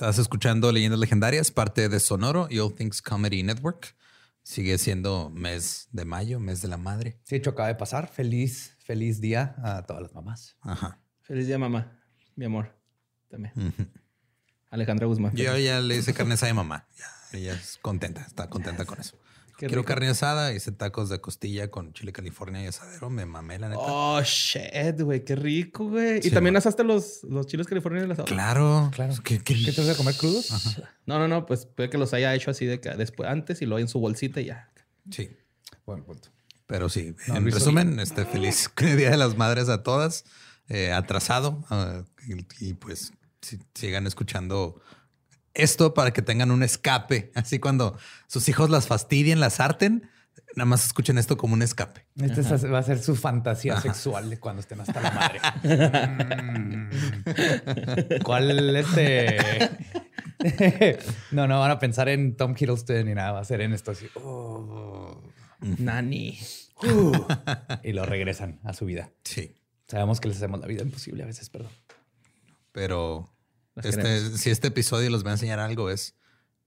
Estás escuchando Leyendas Legendarias, parte de Sonoro y All Things Comedy Network. Sigue siendo mes de mayo, mes de la madre. Sí, hecho, acaba de pasar. Feliz, feliz día a todas las mamás. Ajá. Feliz día, mamá. Mi amor. También. Alejandra Guzmán. Yo ya le hice carne mi mamá. Ya, ella es contenta, está contenta con eso. Qué Quiero rico. carne asada, hice tacos de costilla con chile California y asadero. Me mamé, la neta. Oh, shit, güey. Qué rico, güey. Sí, y también güey. asaste los, los chiles californianos en el asado. Claro, Claro. ¿Qué, qué, ¿Qué te vas a comer crudos? No, no, no. Pues puede que los haya hecho así de que después, antes y luego en su bolsita y ya. Sí, Buen punto. pero sí. No, en Luis, resumen, este feliz Día de las Madres a todas. eh, atrasado. ah, y, y, pues si- sigan escuchando esto para que tengan un escape. Así cuando sus hijos las fastidien, las harten, nada más escuchen esto como un escape. Este es- va a ser su fantasía sexual de cuando estén hasta la madre. Mm. ¿Cuál este? no, no van a pensar en Tom Hiddleston ni nada. Va a ser en esto así. oh. Nani. Uh. y lo regresan a su vida. Sí, Sabemos que les hacemos la vida imposible a veces, perdón. pero este, si este episodio los va a enseñar algo es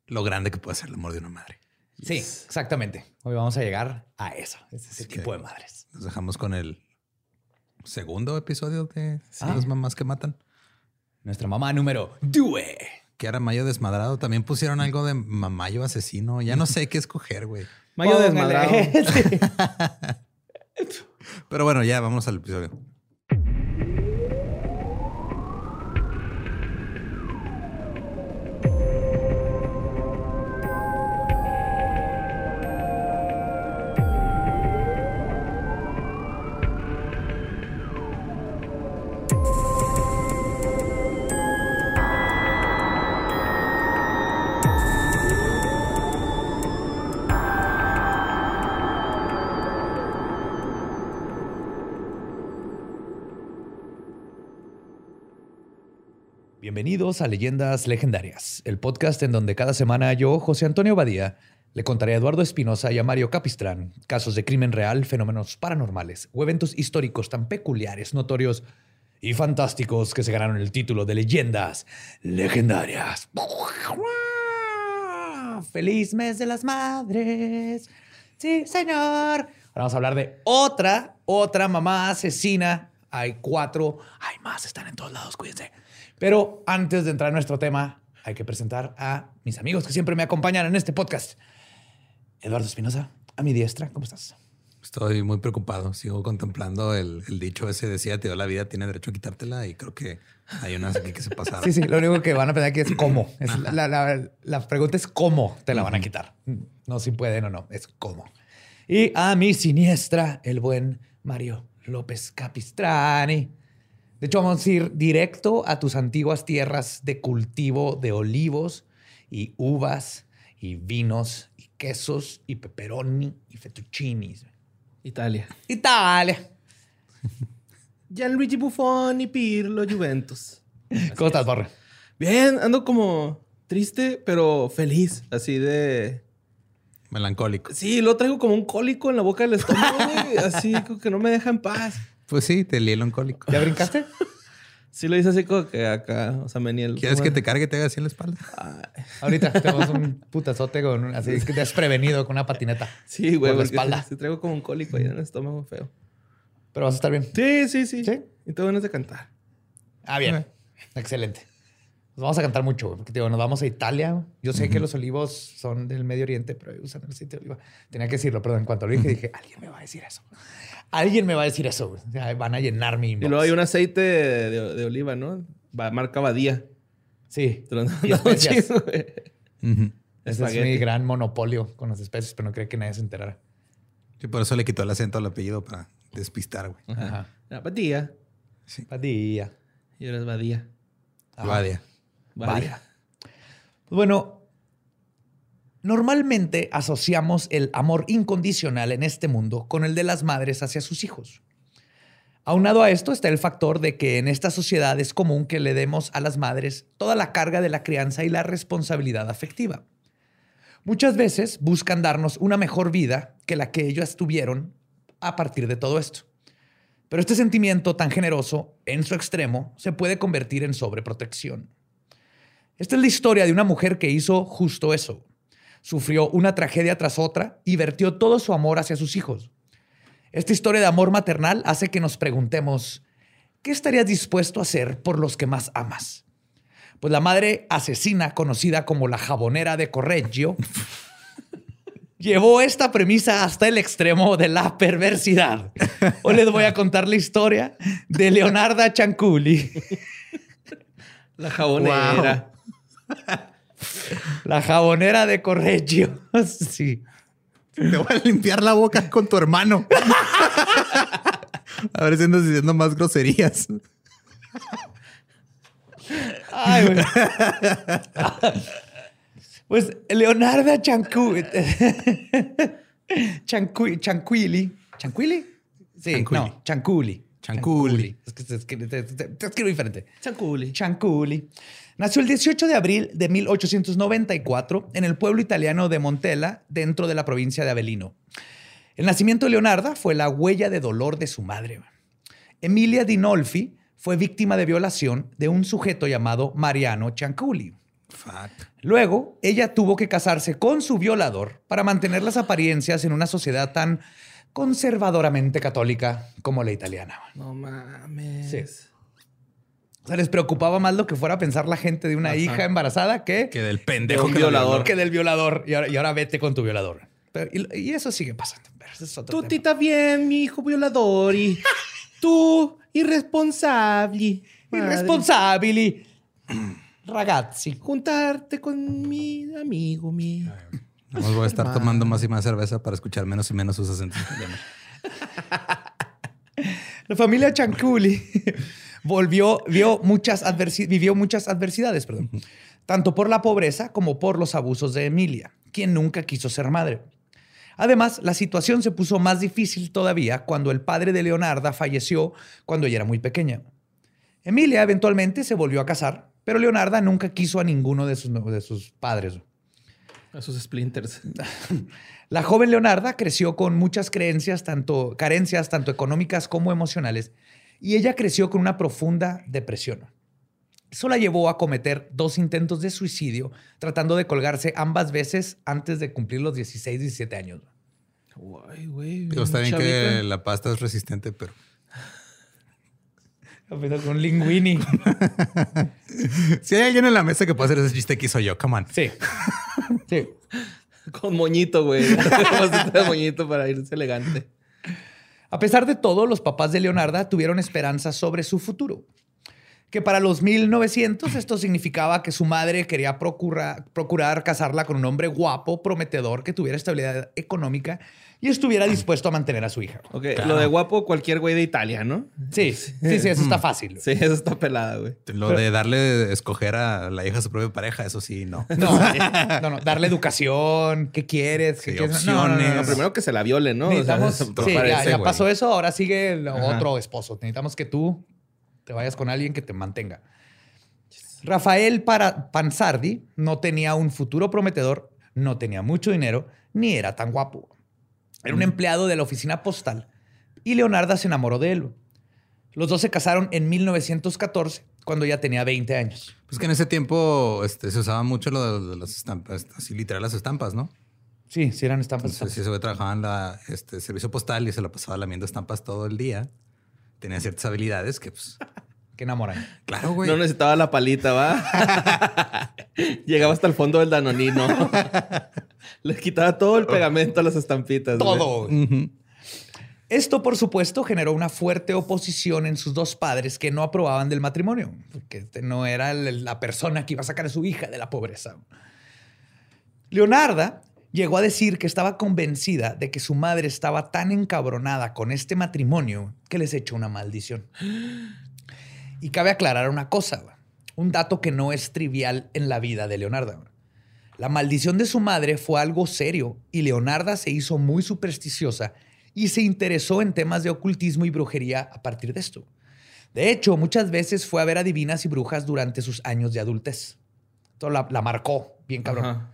lo grande que puede ser el amor de una madre. Sí, exactamente. Hoy vamos a llegar a eso. Ese es el que- tipo de madres. Nos dejamos con el segundo episodio de Sí. las mamás que matan. Nuestra mamá número Due. Que era Mayo desmadrado. También pusieron algo de Mamayo asesino. Ya no sé qué escoger, güey. Mayo Póngale. desmadrado. Sí. Pero bueno, ya vamos al episodio. Bienvenidos a Leyendas Legendarias, el podcast en donde cada semana yo, José Antonio Badía, le contaré a Eduardo Espinosa y a Mario Capistrán casos de crimen real, fenómenos paranormales o eventos históricos tan peculiares, notorios y fantásticos que se ganaron el título de Leyendas Legendarias. ¡Feliz mes de las madres! Sí, señor. Ahora vamos a hablar de otra, otra mamá asesina. Hay cuatro, hay más, están en todos lados, cuídense. Pero antes de entrar en nuestro tema, hay que presentar a mis amigos que siempre me acompañan en este podcast. Eduardo Espinosa, a mi diestra, ¿cómo estás? Estoy muy preocupado. Sigo contemplando el, el dicho ese decía, te dio la vida, tiene derecho a quitártela. Y creo que hay unas aquí que se pasaron. Sí, sí, lo único que van a pensar aquí es cómo. Es la, la- la pregunta es cómo te la van a quitar. No si pueden o no, es cómo. Y a mi siniestra, el buen Mario López Capistrani. De hecho, vamos a ir directo a tus antiguas tierras de cultivo de olivos y uvas y vinos y quesos y pepperoni y fettuccinis. Italia. Italia. Gianluigi Buffon y Pirlo Juventus. ¿Cómo estás, Borre? Bien, ando como triste, pero feliz. Así de. Melancólico. Sí, lo traigo como un cólico en la boca del estómago, güey. Así como que no me deja en paz. Pues sí, te lié el oncólico. ¿Ya brincaste? Sí, lo hice así como que acá, o sea, me ni el. ¿Quieres que te cargue y te haga así en la espalda? Ahorita tenemos un putazote con un- así que desprevenido con una patineta. Sí, güey, por la espalda. Sí traigo como un cólico ahí en el estómago feo. Pero vas a estar bien. Sí, sí, sí. ¿Sí? Y tengo ganas de cantar. Ah, bien. Excelente. Nos vamos a cantar mucho, güey, porque digo, nos vamos a Italia. Yo sé que los olivos son del Medio Oriente, pero usan el aceite de oliva. Tenía que decirlo, pero en cuanto lo dije, dije, alguien me va a decir eso. Alguien me va a decir eso. güey. O sea, van a llenar mi Y inbox. luego hay un aceite de, de- de oliva, ¿no? Va- marca Badía. Sí. Te lo Y especias. chido, güey. Ese es mi gran monopolio con las especies, pero no creo que nadie se enterara. Sí, por eso le quitó el acento al apellido para despistar, güey. Ajá. Badía. Padilla. Y ahora es Badía. Vadia. Badía. Pues bueno, Normalmente asociamos el amor incondicional en este mundo con el de las madres hacia sus hijos. Aunado a esto está el factor de que en esta sociedad es común que le demos a las madres toda la carga de la crianza y la responsabilidad afectiva. Muchas veces buscan darnos una mejor vida que la que ellos tuvieron a partir de todo esto. Pero este sentimiento tan generoso, en su extremo, se puede convertir en sobreprotección. Esta es la historia de una mujer que hizo justo eso. Sufrió una tragedia tras otra y vertió todo su amor hacia sus hijos. Esta historia de amor maternal hace que nos preguntemos, ¿qué estarías dispuesto a hacer por los que más amas? Pues la madre asesina, conocida como la jabonera de Correggio, llevó esta premisa hasta el extremo de la perversidad. Hoy les voy a contar la historia de Leonarda Cianculi, La jabonera. la jabonera de Correggio. Sí. Te voy a limpiar la boca con tu hermano. A ver si andas diciendo más groserías. Ay, güey. Pues Leonarda Ciancu... Ciancu- Cianquili. ¿Cianquili? Sí, Cianculli. no, Cianculi. Cianculli. Es que se escribe, te, te- te escribo diferente. Chanculi. Cianculi. Nació el 18 de abril de 1894 en el pueblo italiano de Montella, dentro de la provincia de Avellino. El nacimiento de Leonarda fue la huella de dolor de su madre. Emilia Dinolfi fue víctima de violación de un sujeto llamado Mariano Cianculi. Fuck. Luego, ella tuvo que casarse con su violador para mantener las apariencias en una sociedad tan conservadoramente católica como la italiana. No mames. Sí. O sea, les preocupaba más lo que fuera a pensar la gente de una Ajá. hija embarazada que, Que del pendejo que la violador. que del violador. Y ahora, y ahora vete con tu violador. Pero- y, y eso sigue pasando. Pero ese es otro Tú tema. ti estás bien, mi hijo violador. Y tú, irresponsable. Irresponsabili. Ragazzi. Juntarte con mi amigo, mi. Vamos voy a estar tomando más y más cerveza para escuchar menos y menos sus acentos. La familia Cianculi volvió, vio muchas vivió muchas adversidades, perdón, tanto por la pobreza como por los abusos de Emilia, quien nunca quiso ser madre. Además, la situación se puso más difícil todavía cuando el padre de Leonarda falleció cuando ella era muy pequeña. Emilia eventualmente se volvió a casar, pero Leonarda nunca quiso a ninguno de sus, de sus padres. A sus splinters. La joven Leonarda creció con muchas creencias, tanto, carencias, tanto económicas como emocionales, y ella creció con una profunda depresión. Eso la llevó a cometer dos intentos de suicidio, tratando de colgarse ambas veces antes de cumplir los 16, 17 años. Guay, güey. Está bien Chavita. que la pasta es resistente, pero con linguini. si hay alguien en la mesa que puede hacer ese chiste que hizo yo, come on. Sí. Sí. Con moñito, güey. De moñito para irse elegante. A pesar de todo, los papás de Leonarda tuvieron esperanzas sobre su futuro. Que para los 1900 esto significaba que su madre quería procura- procurar casarla con un hombre guapo, prometedor, que tuviera estabilidad económica y estuviera dispuesto a mantener a su hija. Ok, lo de guapo, cualquier güey de Italia, ¿no? Sí, sí, sí, eso está fácil. Sí, eso está pelada, güey. Lo de darle escoger a la hija a su propia pareja, eso sí, no. No, no, no, darle educación, qué quieres, qué Sí, quieres. No, no, no, no, opciones. no. No, primero que se la viole, ¿no? O sea, Necesitamos, sí, ya, parece, ya güey. pasó eso, ahora sigue el Ajá. otro esposo. Necesitamos que tú te vayas con alguien que te mantenga. Rafael para Pansardi no tenía un futuro prometedor, no tenía mucho dinero, ni era tan guapo. Era un empleado de la oficina postal y Leonarda se enamoró de él. Los dos se casaron en 1914, cuando ya tenía 20 años. Pues que en ese tiempo este, se usaba mucho lo de, de las estampas, así literal las estampas, ¿no? Sí, sí eran estampas. Entonces, si ese güey trabajaba en la este, servicio postal y se la pasaba lamiendo estampas todo el día, tenía ciertas habilidades que, pues, Que enamoran. claro, güey. No necesitaba la palita, ¿va? Llegaba hasta el fondo del danonino. Les quitaba todo el pegamento a las estampitas. Todo. Esto, por supuesto, generó una fuerte oposición en sus dos padres que no aprobaban del matrimonio, porque este no era la persona que iba a sacar a su hija de la pobreza. Leonarda llegó a decir que estaba convencida de que su madre estaba tan encabronada con este matrimonio que les echó una maldición. Y cabe aclarar una cosa, un dato que no es trivial en la vida de Leonarda. La maldición de su madre fue algo serio y Leonarda se hizo muy supersticiosa y se interesó en temas de ocultismo y brujería a partir de esto. De hecho, muchas veces fue a ver a divinas y brujas durante sus años de adultez. Esto la, la marcó bien cabrón. Ajá.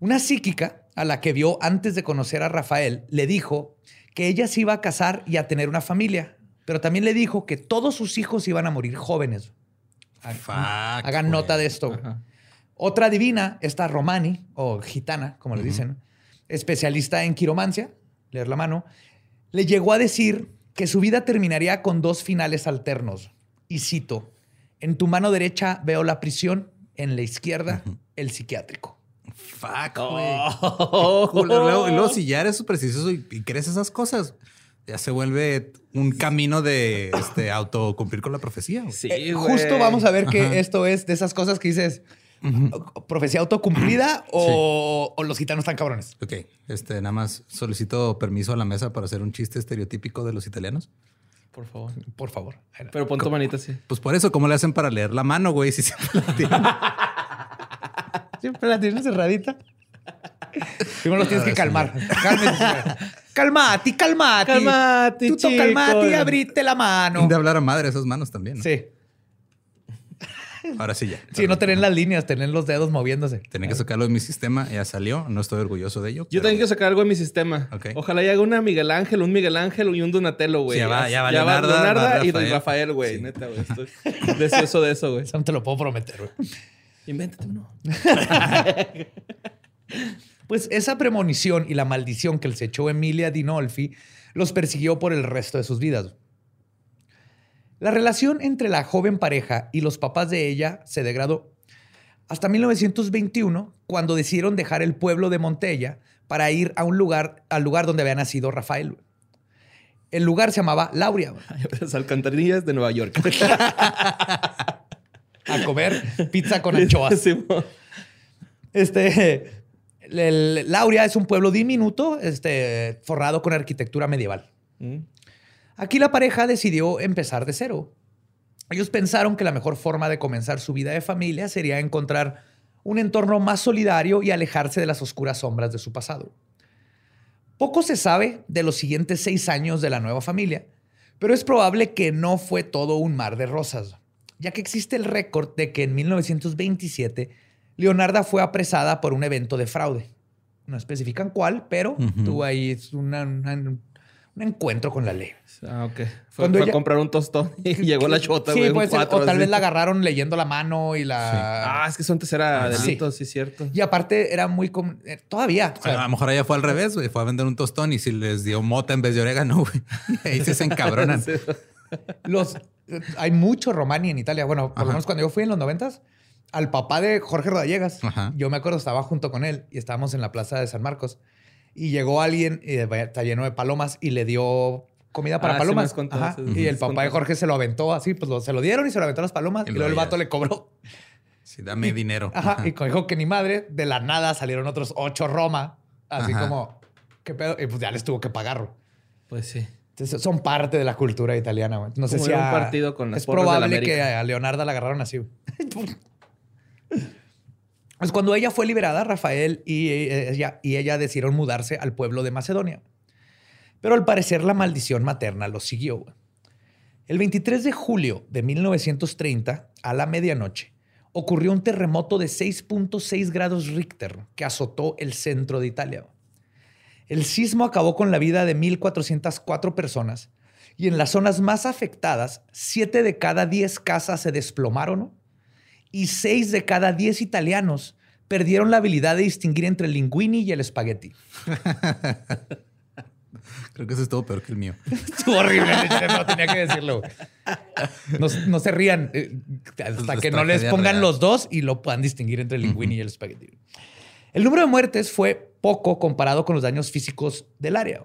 Una psíquica a la que vio antes de conocer a Rafael le dijo que ella se iba a casar y a tener una familia, pero también le dijo que todos sus hijos iban a morir jóvenes. Fuck, Hagan nota de esto. Otra divina, esta Romani, o gitana, como le dicen, especialista en quiromancia, leer la mano, le llegó a decir que su vida terminaría con dos finales alternos. Y cito, en tu mano derecha veo la prisión, en la izquierda el psiquiátrico. Fuck, güey. Culo, Luego, si ya eres supersticioso y, y crees esas cosas, ya se vuelve un camino de este, autocumplir con la profecía. Sí, Eh, güey. justo vamos a ver que Ajá. esto es de esas cosas que dices, profecía autocumplida o, o los gitanos están cabrones. Ok, este, nada más solicito permiso a la mesa para hacer un chiste estereotípico de los italianos. Por favor. Por favor. Pero pon tu manita así. Pues por eso, ¿cómo le hacen para leer la mano, güey? Si siempre la tienen. Siempre la tienes cerradita. Primero los tienes que calmar. Cálmate, señora. Calmati, calmati. Calmati, Tú y abrite la mano. De hablar a madre esas manos también. ¿no? Sí. Ahora sí ya. Sí, no tener las líneas, tener los dedos moviéndose. Tenía que sacarlo de mi sistema, ya salió. No estoy orgulloso de ello. Yo pero- tengo que sacar algo en mi sistema. Ok. Ojalá y haga una Miguel Ángel, un Miguel Ángel y un Donatello, güey. Sí, ya va- ya va ya va Leonardo, Leonardo va y Rafael. Rafael, güey. Sí. Neta, güey. Estoy deseoso de eso, güey. Eso no te lo puedo prometer, güey. Invéntate uno. Pues esa premonición y la maldición que les echó Emilia Dinolfi los persiguió por el resto de sus vidas. La relación entre la joven pareja y los papás de ella se degradó hasta 1921, cuando decidieron dejar el pueblo de Montella para ir a un lugar, al lugar donde había nacido Rafael. El lugar se llamaba Lauria, Las alcantarillas de Nueva York. a comer pizza con anchoas. Este, el- el- Lauria es un pueblo diminuto, este, forrado con arquitectura medieval. Aquí la pareja decidió empezar de cero. Ellos pensaron que la mejor forma de comenzar su vida de familia sería encontrar un entorno más solidario y alejarse de las oscuras sombras de su pasado. Poco se sabe de los siguientes seis años de la nueva familia, pero es probable que no fue todo un mar de rosas, ya que existe el récord de que en 1927 Leonarda fue apresada por un evento de fraude. No especifican cuál, pero tuvo ahí una- una- un encuentro con la ley. Ah, ok. Fue, Cuando fue ella- a comprar un tostón y llegó la chota, Sí, güey. puede ser. cuatro, O tal así. vez la agarraron leyendo la mano y la. Ah, es que son tercera Sí. delito, sí, cierto. Y aparte era muy. com- eh, Todavía. o sea, a lo mejor ella fue al revés, güey. Fue a vender un tostón y si les dio mota en vez de orégano, güey. Ahí se encabronan. Sí. los, eh, hay mucho romani en Italia. Bueno, por Ajá. lo menos cuando yo fui en los noventas, al papá de Jorge Rodallegas, Ajá. yo me acuerdo, estaba junto con él y estábamos en la plaza de San Marcos. Y llegó alguien, y está lleno de palomas, y le dio comida para Ah, palomas. Ajá. sí, Y el papá de. Jorge se lo aventó así, pues lo- se lo dieron y se lo aventó a las palomas. Y Y, luego el vato le cobró. Sí, dame dinero. Ajá. Y dijo que ni madre, de la nada salieron otros ocho Roma. Así Ajá. como, ¿qué pedo? Y pues ya les tuvo que pagarlo. Pues sí. Entonces, son parte de la cultura italiana. güey. No sé Como si a un a- partido con las es porras de la probable que a Leonarda la agarraron así. Pues cuando ella fue liberada, Rafael y ella, y ella decidieron mudarse al pueblo de Macedonia. Pero al parecer la maldición materna los siguió. El 23 de julio de 1930, a la medianoche, ocurrió un terremoto de 6.6 grados Richter que azotó el centro de Italia. El sismo acabó con la vida de 1.404 personas y en las zonas más afectadas, 7 de cada 10 casas se desplomaron. Y 6 de cada 10 italianos perdieron la habilidad de distinguir entre el linguini y el espagueti. Creo que eso estuvo peor que el mío. Estuvo horrible, no tenía que decirlo. No, no se rían eh, hasta Es que no les pongan real. los dos y lo puedan distinguir entre el linguini y el espagueti. El número de muertes fue poco comparado con los daños físicos del área.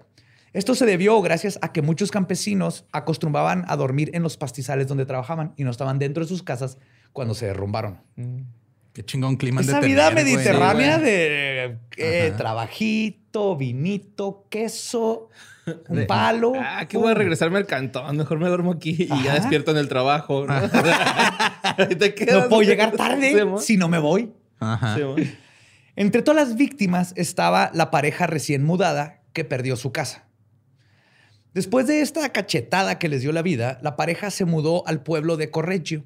Esto se debió gracias a que muchos campesinos acostumbraban a dormir en los pastizales donde trabajaban y no estaban dentro de sus casas cuando se derrumbaron. Qué chingón clima han de Esa tener, vida mediterránea güey. de eh, trabajito, vinito, queso, un De- palo. Ah, que voy a regresarme al cantón. Mejor me duermo aquí y ya despierto en el trabajo. ¿no? Ahí te quedas. No puedo llegar tarde Sí, si no me voy. Ajá. Sí. Entre todas las víctimas estaba la pareja recién mudada que perdió su casa. Después de esta cachetada que les dio la vida, la pareja se mudó al pueblo de Correggio.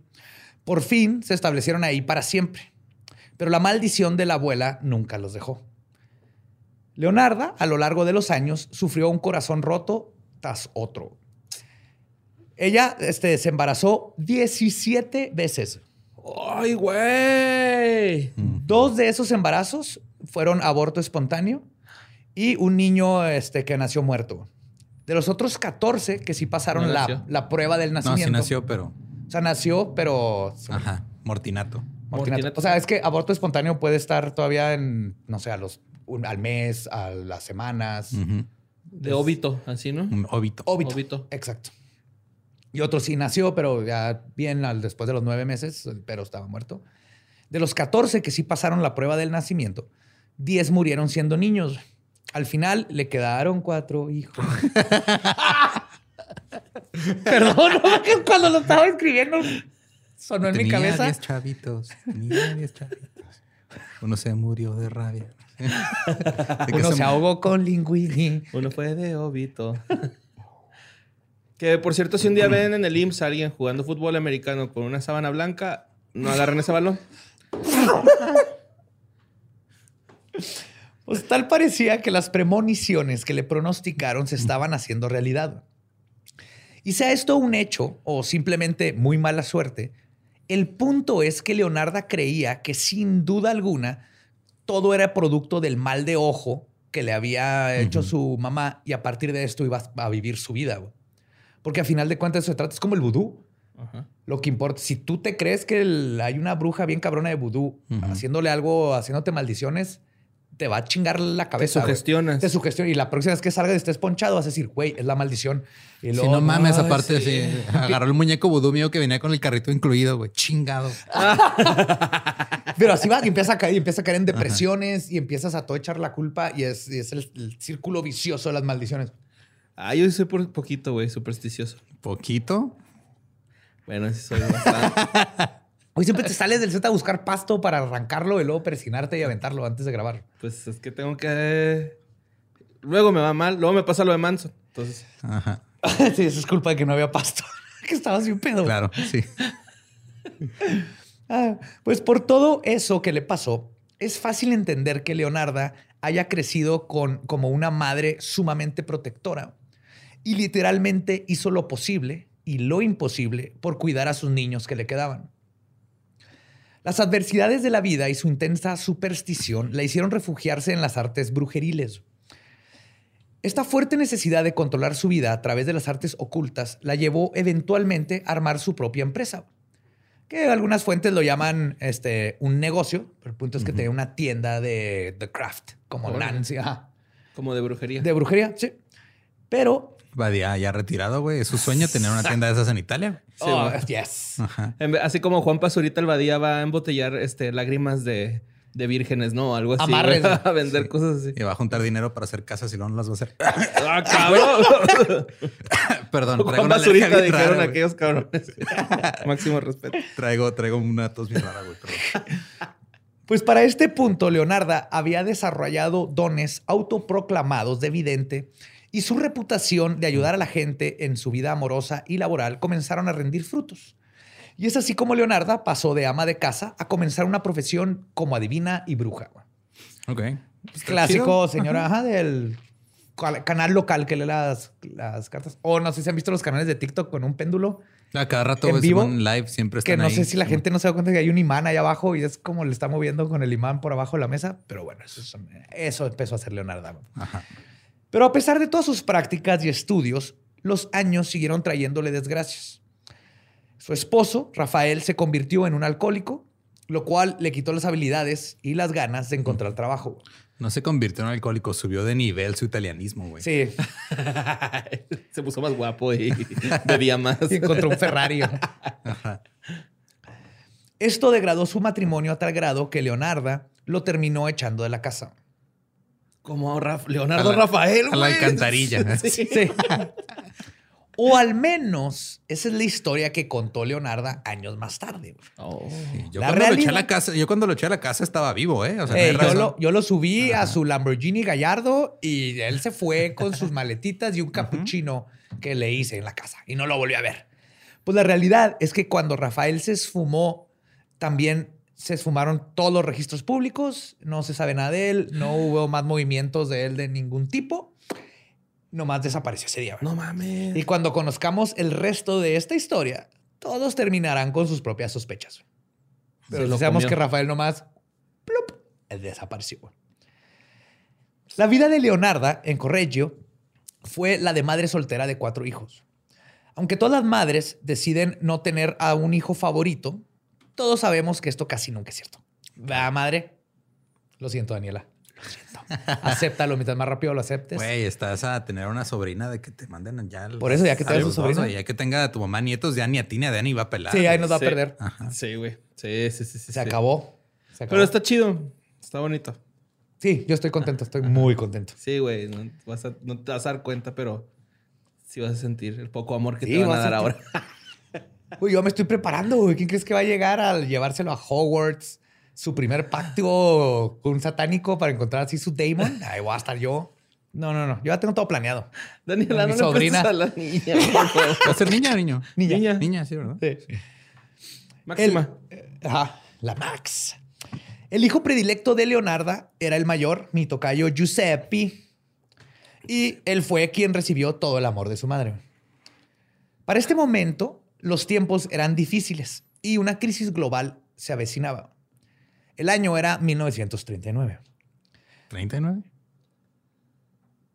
Por fin se establecieron ahí para siempre. Pero la maldición de la abuela nunca los dejó. Leonarda, a lo largo de los años, sufrió un corazón roto tras otro. Ella este, se embarazó 17 veces. ¡Ay, güey! Dos de esos embarazos fueron aborto espontáneo y un niño este, que nació muerto. De los otros 14 que sí pasaron No la, la prueba del No, nacimiento. sí nació, pero. O sea, nació, pero... Ajá. Mortinato. Mortinato. Mortinato. O sea, es que aborto espontáneo puede estar todavía en, no sé, a los, un- al mes, a las semanas. De óbito, así, ¿no? Un óbito. Óbito. Óbito. Exacto. Y otro sí nació, pero ya bien al, después de los nueve meses, pero estaba muerto. De los 14 que sí pasaron la prueba del nacimiento, 10 murieron siendo niños. Al final le quedaron cuatro hijos. Perdón, no, cuando lo estaba escribiendo sonó en mi cabeza. 10 chavitos. Tenía 10 chavitos. Uno se murió de rabia. De que Uno se ahogó con linguini. Uno fue de óbito. que por cierto, si un día ven en el IMSS a alguien jugando fútbol americano con una sábana blanca, no agarren ese balón. Pues tal parecía que las premoniciones que le pronosticaron se estaban haciendo realidad. Y sea esto un hecho o simplemente muy mala suerte, el punto es que Leonarda creía que sin duda alguna todo era producto del mal de ojo que le había hecho su mamá y a partir de esto iba a vivir su vida. Porque a final de cuentas eso se trata, es como el vudú. Lo que importa, si tú te crees que el- hay una bruja bien cabrona de vudú haciéndole algo, haciéndote maldiciones, te va a chingar la cabeza. güey. sugestionas. Te sugestiona. Y la próxima vez que salgas y estés ponchado, vas a decir, güey, es la maldición. Y Si luego, no mames, "Ay, aparte, sí". sí, agarró el muñeco vudú mío que venía con el carrito incluido, güey. Chingado. Pero así va y empieza a caer, y empieza a caer en depresiones y empiezas a todo echar la culpa y es, y es el, el círculo vicioso de las maldiciones. Ah, yo soy por poquito, güey, supersticioso. Poquito. Bueno, sí soy bastante. Hoy siempre te sales del set a buscar pasto para arrancarlo y luego persinarte y aventarlo antes de grabar. pues es que tengo que. Luego me va mal, luego me pasa lo de Manson. Entonces, Ajá. sí, eso es culpa de que no había pasto. que estabas bien pedo. Claro, sí. Ah, pues por todo eso que le pasó, es fácil entender que Leonarda haya crecido con, como una madre sumamente protectora y literalmente hizo lo posible y lo imposible por cuidar a sus niños que le quedaban. Las adversidades de la vida y su intensa superstición la hicieron refugiarse en las artes brujeriles. Esta fuerte necesidad de controlar su vida a través de las artes ocultas la llevó eventualmente a armar su propia empresa que algunas fuentes lo llaman este, un negocio, pero el punto es que tenía una tienda de The Craft, como. Nancy, ajá, como de brujería. de brujería, sí. Pero, Badía ya retirado, güey. Es su sueño tener una tienda de esas en Italia. Sí, oh, yes. Ajá. Así como Juan Pazurita el Badía va a embotellar este, lágrimas de, de vírgenes, ¿no? Algo así. Amarres. A vender cosas así. Y va a juntar dinero para hacer casas y luego no las va a hacer. ¡Ah, cabrón! Perdón, traigo Juan una bien dijeron rara, aquellos cabrones. Máximo respeto. Traigo, traigo una tos bien rara, güey. Pues para este punto, Leonarda había desarrollado dones autoproclamados de vidente y su reputación de ayudar a la gente en su vida amorosa y laboral comenzaron a rendir frutos. Y es así como Leonarda pasó de ama de casa a comenzar una profesión como adivina y bruja. Ok. Clásico, señora, ajá, del canal local que lee las, las cartas. O no sé si han visto los canales de TikTok con un péndulo. A cada rato, En vivo, suben live, siempre Que están no ahí. sé si la gente no se da cuenta que hay un imán ahí abajo y es como le está moviendo con el imán por abajo de la mesa. Pero bueno, eso, eso empezó a hacer Leonardo. Ajá. Pero a pesar de todas sus prácticas y estudios, los años siguieron trayéndole desgracias. Su esposo, Rafael, se convirtió en un alcohólico, lo cual le quitó las habilidades y las ganas de encontrar trabajo. No se convirtió en alcohólico, subió de nivel su italianismo, güey. Sí, Se puso más guapo y bebía más. y encontró un Ferrari. Esto degradó su matrimonio a tal grado que Leonarda lo terminó echando de la casa. Como Raf- Leonardo la- Rafael, a la alcantarilla. Sí. Sí. O al menos esa es la historia que contó Leonarda años más tarde. Yo La cuando lo eché a la casa, yo cuando lo eché a la casa estaba vivo, ¿eh? O sea, no Eh, lo, yo lo subí a su Lamborghini Gallardo y él se fue con sus maletitas y un capuchino que le hice en la casa y no lo volvió a ver. Pues la realidad es que cuando Rafael se esfumó, también se esfumaron todos los registros públicos, no se sabe nada de él, no hubo más movimientos de él de ningún tipo, nomás desapareció ese día. No mames. Y cuando conozcamos el resto de esta historia, todos terminarán con sus propias sospechas. Pero comió. que Rafael nomás plup, él desapareció. La vida de Leonarda en Correggio fue la de madre soltera de cuatro hijos. Aunque todas las madres deciden no tener a un hijo favorito, todos sabemos que esto casi nunca es cierto. ¿Va, madre? Lo siento, Daniela. Lo siento. Acéptalo. Mientras más rápido lo aceptes. Güey, estás a tener una sobrina de que te manden ya. Por eso, ya que tengas su sobrina. Ya que tenga a tu mamá nietos, ya ni a ti ni a Dani va a pelar. Sí, ahí nos va Sí. a perder. Sí, güey. Sí, sí, sí, sí. Se sí. acabó. Se acabó. Pero está chido. Está bonito. Sí, yo estoy contento. Estoy muy contento. Sí, güey. No, vas a- no te vas a dar cuenta, pero sí vas a sentir el poco amor que Sí, te van a dar ahora. Uy, yo me estoy preparando, güey. ¿Quién crees que va a llegar al llevárselo a Hogwarts? Su primer pacto con un satánico para encontrar así su Damon. Ahí voy a estar yo. No, no, no. Yo ya tengo todo planeado. Daniela, Mi no sobrina. le a la niña. ¿Va a ser niña o niño? Niña. Niña. Niña, sí, ¿verdad? Sí. Máxima. El- ajá, la Max. El hijo predilecto de Leonarda era el mayor, mi tocayo Giuseppe. Y él fue quien recibió todo el amor de su madre. Para este momento, los tiempos eran difíciles y una crisis global se avecinaba. El año era 1939. ¿39?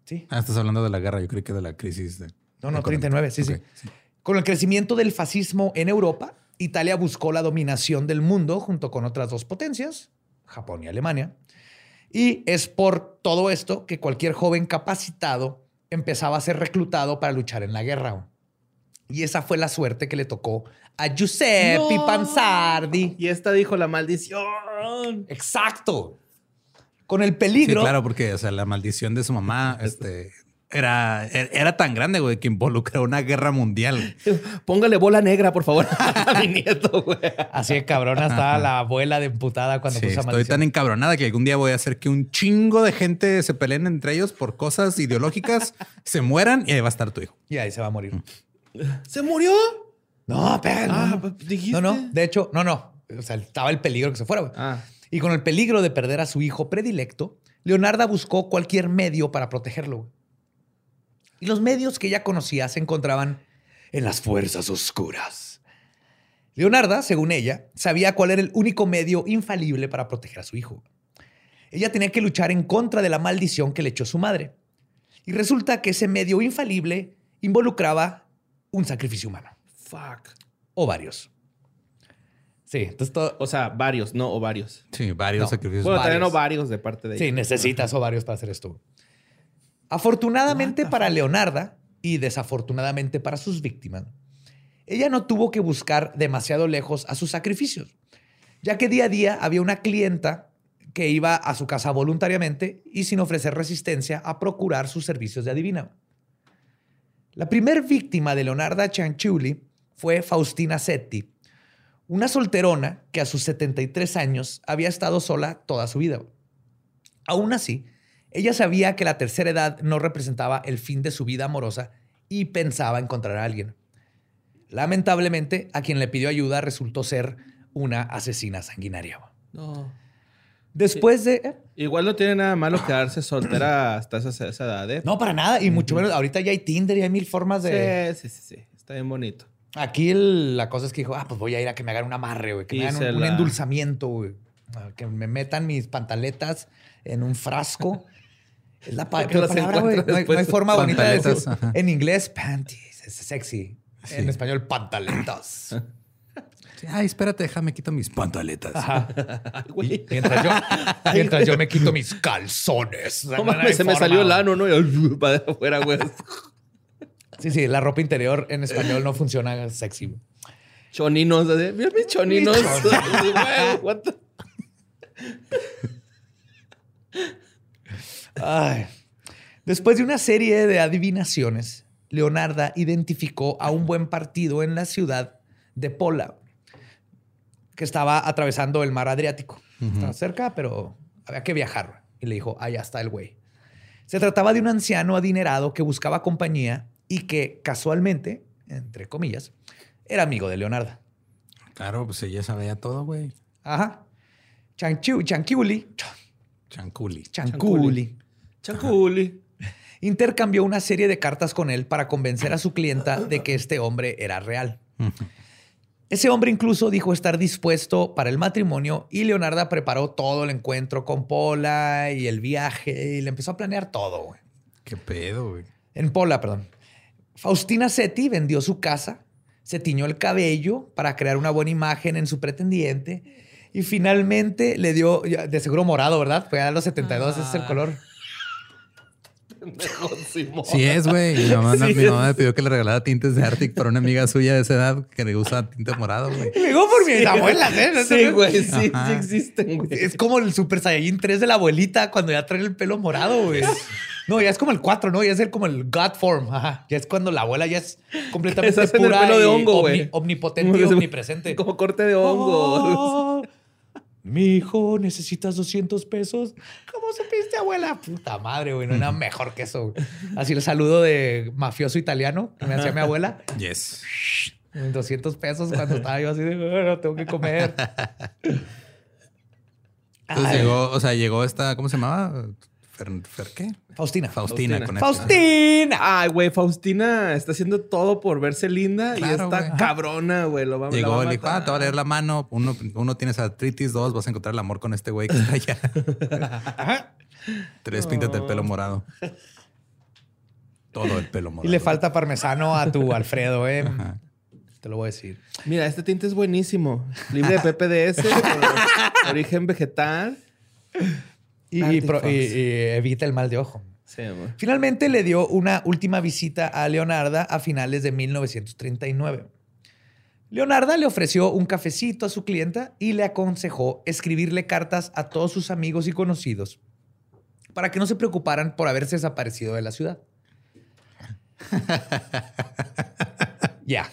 Sí. Ah, estás hablando de la guerra. Yo creí que de la crisis de. No, no. 39, sí, sí. Con el crecimiento del fascismo en Europa, Italia buscó la dominación del mundo junto con otras dos potencias, Japón y Alemania. Y es por todo esto que cualquier joven capacitado empezaba a ser reclutado para luchar en la guerra. Y esa fue la suerte que le tocó a Giuseppe No. Panzardi. Y esta dijo la maldición. Exacto. Con el Sí, peligro. claro, porque o sea, la maldición de su mamá este, era, era tan grande, güey, que involucró una guerra mundial. Póngale bola negra, por favor, a mi nieto, güey. Así de cabrona estaba la abuela de emputada cuando Sí, puso estoy maldición. tan encabronada que algún día voy a hacer que un chingo de gente se peleen entre ellos por cosas ideológicas, se mueran y ahí va a estar tu hijo. Y ahí se va a morir. ¿Se murió? No, pero. Ah, no. pues, dijiste. No, no. De hecho, no, no. O sea, estaba el peligro que se fuera. güey. Ah. Y con el peligro de perder a su hijo predilecto, Leonarda buscó cualquier medio para protegerlo. güey. Y los medios que ella conocía se encontraban en las fuerzas oscuras. Leonarda, según ella, sabía cuál era el único medio infalible para proteger a su hijo. Ella tenía que luchar en contra de la maldición que le echó su madre. Y resulta que ese medio infalible involucraba un sacrificio humano. Fuck. O varios. Sí, entonces todo. O sea, varios, no ovarios. Sí, varios No. sacrificios. Bueno, varios. también ovarios de parte de Sí, necesitas ovarios para hacer esto. Afortunadamente para Leonarda y desafortunadamente para sus víctimas, ella no tuvo que buscar demasiado lejos a sus sacrificios, ya que día a día había una clienta que iba a su casa voluntariamente y sin ofrecer resistencia a procurar sus servicios de adivina. La primer víctima de Leonarda Cianciulli fue Faustina Setti, una solterona que a sus 73 años había estado sola toda su vida. Aún así, ella sabía que la tercera edad no representaba el fin de su vida amorosa y pensaba encontrar a alguien. Lamentablemente, a quien le pidió ayuda resultó ser una asesina sanguinaria. No. Después de... ¿eh? Igual no tiene nada malo quedarse soltera hasta esa, esa edad, ¿eh? No, para nada. Y mucho menos, ahorita ya hay Tinder y hay mil formas de... Sí, sí, sí, sí. Está bien bonito. Aquí el- la cosa es que dijo, ah, pues voy a ir a que me hagan un amarre, güey. Que Y me hagan un, un la- endulzamiento, güey. Que me metan mis pantaletas en un frasco. Es la pa- la palabra, güey. No, hay- no hay forma bonita de decir. Pantaletas. En inglés, panties. Es sexy. En Sí. español, pantaletas. Sí, Ay, espérate, déjame quito mis pantaletas. Ay, güey. Mientras yo, mientras yo me quito mis calzones. No mames, se me salió el ano, ¿no? Y para afuera, güey. Sí, sí, la ropa interior en español no funciona sexy. güey. Choninos. Mira mis choninos. What the- Ay. Después de una serie de adivinaciones, Leonarda identificó a un buen partido en la ciudad de Pola, que estaba atravesando el mar Adriático. Estaba cerca, pero había que viajar. Y le dijo, allá está el güey. Se trataba de un anciano adinerado que buscaba compañía y que casualmente, entre comillas, era amigo de Leonarda. Claro, pues ella sabía todo, güey. Ajá. Chanchu, Chanquiuli, Chanculi. Chanculi, Chanculi. intercambió una serie de cartas con él para convencer a su clienta de que este hombre era real. Ese hombre incluso dijo estar dispuesto para el matrimonio y Leonarda preparó todo el encuentro con Pola y el viaje y le empezó a planear todo. güey. Qué pedo, güey. En Pola, perdón. Faustina Seti vendió su casa, se tiñó el cabello para crear una buena imagen en su pretendiente y finalmente le dio, de seguro morado, ¿verdad? Fue a los 72, ese es el color. Sí es, güey. Mi mamá, mi mamá me pidió que le regalara tintes de Arctic para una amiga suya de esa edad que le usa tinte morado, güey. Llegó por mis abuelas, ¿eh? No, Sí, güey, sí, sí existen, güey. Es como el Super Saiyajin 3 de la abuelita cuando ya trae el pelo morado, güey. No, ya es como el 4, ¿no? Ya es el, como el God form. Ajá. Ya es cuando la abuela ya es completamente el pura pelo de y hongo, omni- güey. omnipotente y omnipresente. Como corte de hongo. Oh, mi hijo, ¿necesitas 200 pesos? ¿Cómo supiste, abuela? Puta madre, güey. No nada mejor que eso. güey. Así el saludo de mafioso italiano que me hacía mi abuela. Yes. 200 pesos cuando estaba yo así de, bueno, tengo que comer. Entonces Ay. llegó, o sea, llegó esta, ¿cómo se llamaba? Fer, Fer- ¿qué? Faustina. Faustina, Faustina. Faustina. Ay, güey, Faustina está haciendo todo por verse linda y está cabrona, güey. Lo va, la Llegó va a y le dijo, ah, te va a leer la mano. Uno, uno tienes artritis, dos, vas a encontrar el amor con este güey que está allá. Tres, píntate el pelo morado. Todo el pelo morado. Y le falta parmesano a tu Alfredo, ¿eh? Te lo voy a decir. Mira, este tinte es buenísimo. Libre de PPDS, origen vegetal. Y, evita el mal de ojo. Sí, amor. Finalmente le dio una última visita a Leonarda a finales de 1939. Leonarda le ofreció un cafecito a su clienta y le aconsejó escribirle cartas a todos sus amigos y conocidos para que no se preocuparan por haberse desaparecido de la ciudad. Ya.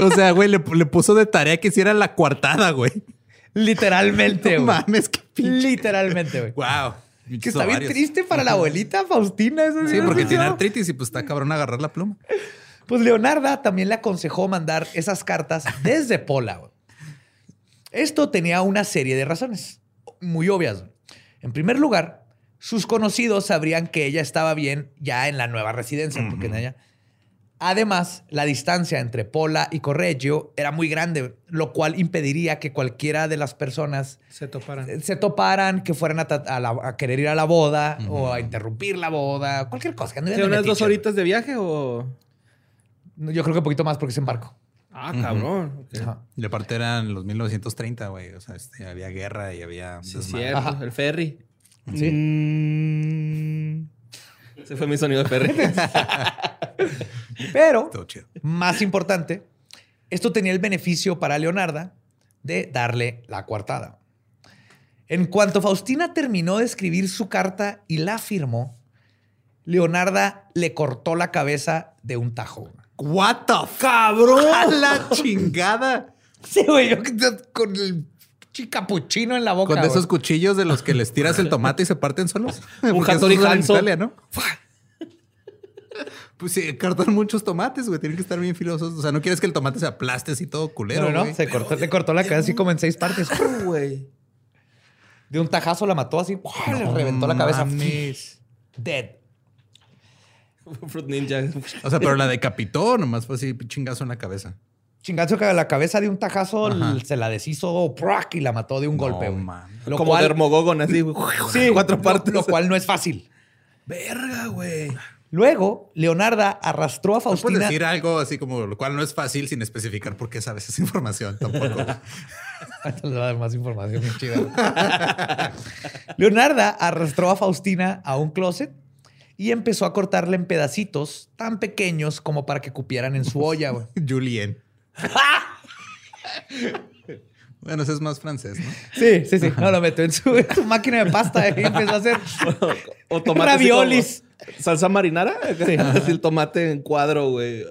O sea, güey, le, le puso de tarea que hiciera la coartada, güey. Literalmente, No güey. mames, qué. Literalmente, güey. Wow. Que está bien triste para la abuelita Faustina. eso Sí, porque tiene artritis y pues está cabrón agarrar la pluma. Pues Leonarda también le aconsejó mandar esas cartas desde Pola. Esto tenía una serie de razones muy obvias. En primer lugar, sus conocidos sabrían que ella estaba bien ya en la nueva residencia. porque en ella- Además, la distancia entre Pola y Correggio era muy grande, lo cual impediría que cualquiera de las personas Se toparan. se toparan, que fueran a, ta- a la- a querer ir a la boda o a interrumpir la boda, cualquier cosa. Que anduvieran ¿Qué, de unas dos horitas de viaje o...? Yo creo que un poquito más porque es en barco. Ah, cabrón. Ok. Ajá. Y aparte eran los 1930, güey. O sea, este, había guerra y había. Sí, cierto. Ajá. El ferry. Sí. Mm. Ese fue mi sonido de ferry. Pero, más importante, esto tenía el beneficio para Leonarda de darle la coartada. En cuanto Faustina terminó de escribir su carta y la firmó, Leonarda le cortó la cabeza de un tajo. What the cabrón a la chingada. Sí, güey, yo con el chicapuchino en la boca. Con de esos cuchillos de los que les tiras el tomate y se parten solos. Un Hattori Hanzo. Italia, ¿no? Pues sí, cartan muchos tomates, güey. Tienen que estar bien filosos. O sea, no quieres que el tomate se aplaste así todo culero, No, no, güey. se cortó, le cortó la cabeza así como en seis partes. Güey. De un tajazo la mató así, le reventó la cabeza. mames. Dead. Fruit Ninja. O sea, pero la decapitó, nomás fue así, chingazo en la cabeza. Chingazo que la cabeza de un tajazo l- se la deshizo ¡prac! y la mató de un golpe. Lo Como cual, Dermogogon, así. güey. sí, Cuatro partes. Lo, cual no es fácil. Verga, güey. Luego, Leonarda arrastró a No puedes Faustina. decir algo así como lo cual no es fácil sin especificar por qué sabes esa información tampoco. Le voy a dar más información bien chida. Leonarda arrastró a Faustina a un closet y empezó a cortarle en pedacitos tan pequeños como para que cupieran en su olla. güey. Julien. bueno, ese es más francés, ¿no? Sí, sí, sí. No, lo metió en su, en su máquina de pasta y empezó a hacer O tomates raviolis. ¿Salsa marinara? Así el tomate en cuadro, güey.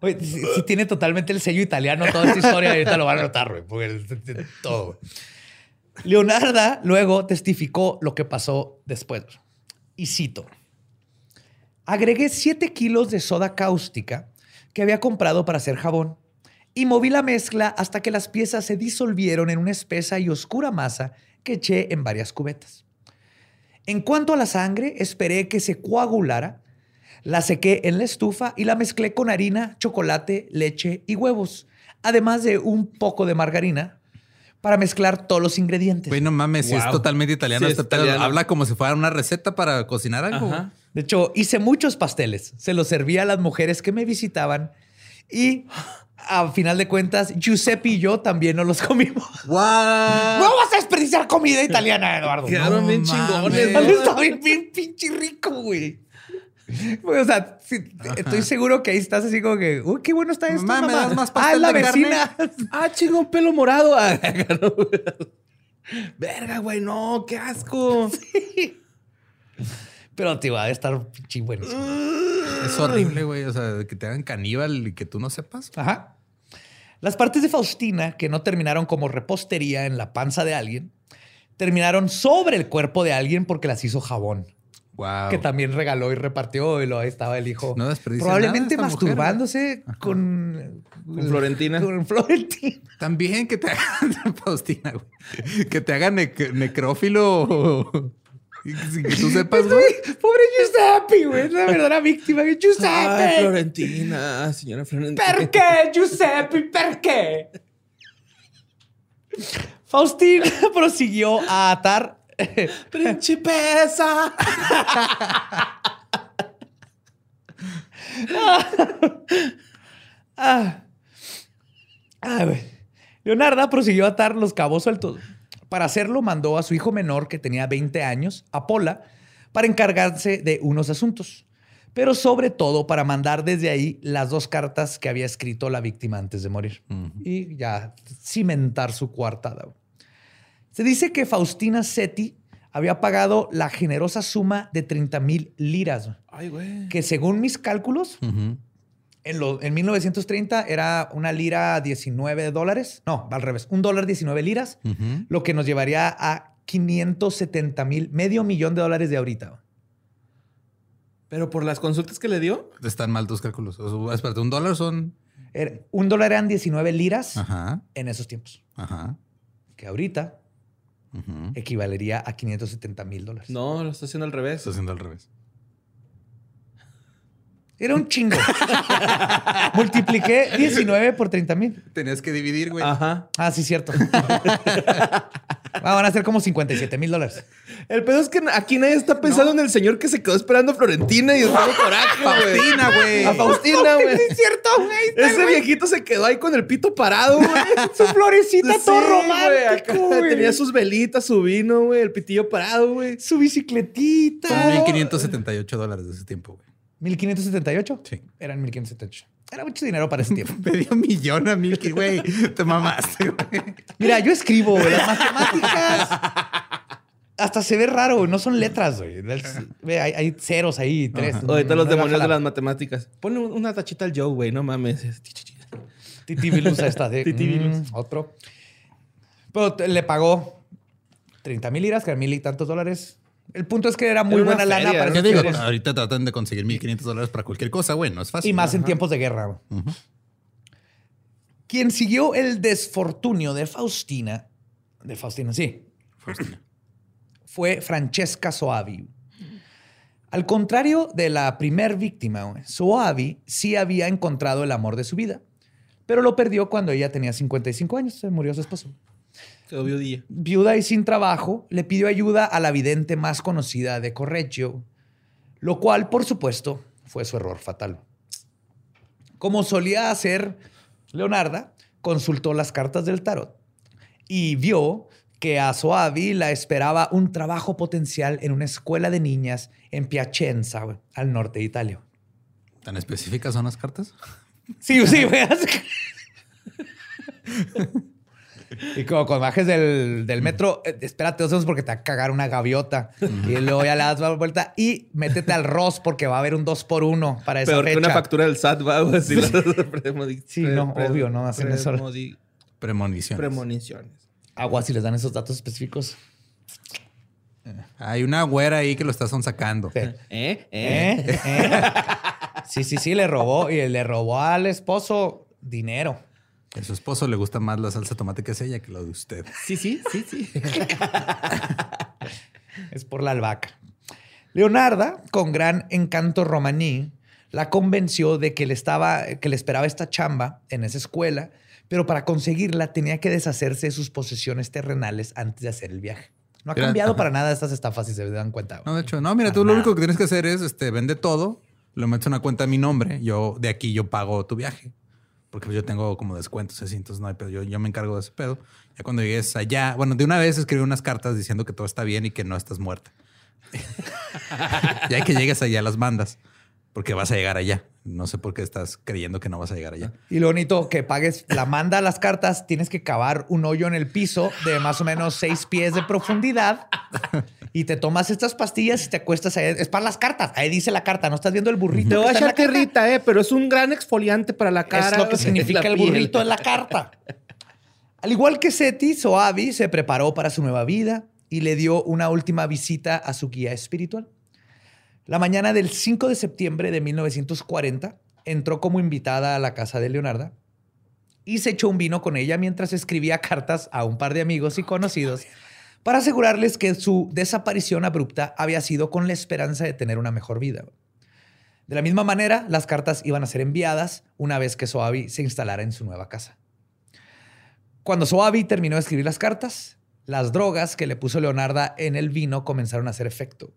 Oye, si, si tiene totalmente el sello italiano toda esta historia, ahorita lo van a notar, güey. porque todo. güey. Leonarda luego testificó lo que pasó después. Y cito. Agregué 7 kilos de soda cáustica que había comprado para hacer jabón y moví la mezcla hasta que las piezas se disolvieron en una espesa y oscura masa que eché en varias cubetas. En cuanto a la sangre, esperé que se coagulara, la sequé en la estufa y la mezclé con harina, chocolate, leche y huevos, además de un poco de margarina para mezclar todos los ingredientes. Güey, no mames, si es totalmente italiano, Sí, es este pedo. italiano. habla como si fuera una receta para cocinar algo. Ajá. De hecho, hice muchos pasteles. Se los servía a las mujeres que me visitaban y a final de cuentas, Giuseppe y yo también nos los comimos. ¡Guau! No vas a desperdiciar comida italiana, Eduardo. Quedaron No bien chingones, No, ¿no? Está bien, bien pinche rico, güey. O sea, sí, estoy seguro que ahí estás así como que, uy, qué bueno está esto. Mamá, ¿me mamá". das más ah, pastel es la de carne? vecina. Ah, chingón, pelo morado. Ah, no. Verga, güey, no, qué asco. Pero te va a estar pinche buenísimo. Es horrible, güey. O sea, que te hagan caníbal y que tú no sepas. Ajá. Las partes de Faustina que no terminaron como repostería en la panza de alguien, terminaron sobre el cuerpo de alguien porque las hizo jabón. Wow. Que también regaló y repartió y lo ahí estaba el hijo. No Probablemente nada esta mujer, masturbándose con, Con Florentina. Con Florentina. También que te hagan, Faustina, güey. Que te hagan nec- necrófilo. Sin que tú sepas, güey. Pobre Giuseppe, güey. Es la verdadera víctima. Ay, Giuseppe. Florentina, señora Florentina. Perché, Giuseppe? Perché? Faustina prosiguió a atar Principesa. Ah. Ah. Leonarda prosiguió a atar los cabos sueltos. Para hacerlo, mandó a su hijo menor, que tenía 20 años, a Pola, para encargarse de unos asuntos. Pero sobre todo para mandar desde ahí las dos cartas que había escrito la víctima antes de morir. Y ya cimentar su coartada. Se dice que Faustina Seti había pagado la generosa suma de 30 mil liras, Ay, güey. que según mis cálculos. En, lo- en 1930 era una lira 19 dólares. No, al revés. Un dólar 19 liras, lo que nos llevaría a 570 mil, medio millón de dólares de ahorita. Pero por las consultas que le dio. Están mal tus cálculos. O sea, espérate, un dólar son. Era- un dólar eran 19 liras Ajá. en esos tiempos, Ajá. que ahorita equivalería a 570 mil dólares. No, lo está haciendo al revés. Está haciendo al revés. Era un chingo. Multipliqué 19 por 30 mil. Tenías que dividir, güey. Ajá. Ah, sí, cierto. Ah, van a ser como 57 mil dólares. El pedo es que aquí nadie está pensando en el señor que se quedó esperando a Florentina y estaba coraje, güey. Faustina, güey. A Faustina, güey. Es cierto, güey. Ese viejito se quedó ahí con el pito parado, güey. Su florecita Sí, todo romántico, güey. Tenía sus velitas, su vino, güey, el pitillo parado, güey. Su bicicletita. Son 1578 dólares de ese tiempo, güey. 1578. Sí. Eran 1578. Era mucho dinero para ese tiempo. Medio millón a mil, güey. Te mamaste, güey. Mira, yo escribo, las matemáticas. Hasta se ve raro, güey. No son letras, güey. Ve, hay, hay ceros ahí, tres. Ahorita los No demonios de las matemáticas. Ponle una tachita al Joe, güey, no mames. Titi Vilusa esta de Titi Vilus. mm, otro. Pero le pagó 30 mil liras, que eran mil y tantos dólares. El punto es que era muy Era buena lana para ¿no? ¿Qué esos digo? Ahorita tratan de conseguir 1500 dólares para cualquier cosa, güey. No es fácil. Y más en tiempos de guerra. Quien siguió el desfortunio de Faustina, de Faustina, sí, Faustina. fue Francesca Soavi. Al contrario de la primer víctima, Soavi sí había encontrado el amor de su vida, pero lo perdió cuando ella tenía 55 años, se murió su esposo. Quedó viudilla. Viuda y sin trabajo, le pidió ayuda a la vidente más conocida de Correggio, lo cual, por supuesto, fue su error fatal. Como solía hacer Leonarda, consultó las cartas del tarot y vio que a Soavi la esperaba un trabajo potencial en una escuela de niñas en Piacenza, al norte de Italia. ¿Tan específicas son las cartas? Sí, sí, güey. Y como cuando bajes del, del metro, eh, espérate dos segundos porque te va a cagar una gaviota. Y luego ya le das la vuelta y métete al Ross porque va a haber un 2 por 1 para esa Peor que fecha. una factura del SAT, va, güey. las premoni- Sí, no, obvio, no hacen eso. premoni- Premoniciones. Premoniciones. Agua si les dan esos datos específicos. Hay una güera ahí que lo está sonsacando. Sí. ¿Eh? ¿Eh? ¿Eh? ¿Eh? Sí, sí, sí, le robó y le robó al esposo dinero. A su esposo le gusta más la salsa de tomate que es ella que lo de usted. Sí, sí, sí, sí. Es por la albahaca. Leonarda, con gran encanto romaní, la convenció de que le, estaba, que le esperaba esta chamba en esa escuela, pero para conseguirla tenía que deshacerse de sus posesiones terrenales antes de hacer el viaje. No ha cambiado ajá. para nada estas estafas, si se dan cuenta. No, de hecho, no, mira, tú lo único que tienes que hacer es este, vende todo, lo metes en una cuenta a mi nombre, yo de aquí yo pago tu viaje. Porque yo tengo como descuentos así, entonces no hay pedo. Yo, yo me encargo de ese pedo. Ya cuando llegues allá, bueno, de una vez escribí unas cartas diciendo que todo está bien y que no estás muerta. ya que llegues allá las mandas, porque vas a llegar allá. No sé por qué estás creyendo que no vas a llegar allá. Y lo bonito que pagues la manda a las cartas, tienes que cavar un hoyo en el piso de más o menos seis pies de profundidad y te tomas estas pastillas y te acuestas ahí. Es para las cartas. Ahí dice la carta. No estás viendo el burrito. Te voy a echar tierrita, eh, pero es un gran exfoliante para la cara. Es lo que significa el burrito en la carta. Al igual que Seti, Soavi se preparó para su nueva vida y le dio una última visita a su guía espiritual. La mañana del 5 de septiembre de 1940 entró como invitada a la casa de Leonarda y se echó un vino con ella mientras escribía cartas a un par de amigos y conocidos para asegurarles que su desaparición abrupta había sido con la esperanza de tener una mejor vida. De la misma manera, las cartas iban a ser enviadas una vez que Soavi se instalara en su nueva casa. Cuando Soavi terminó de escribir las cartas, las drogas que le puso Leonarda en el vino comenzaron a hacer efecto.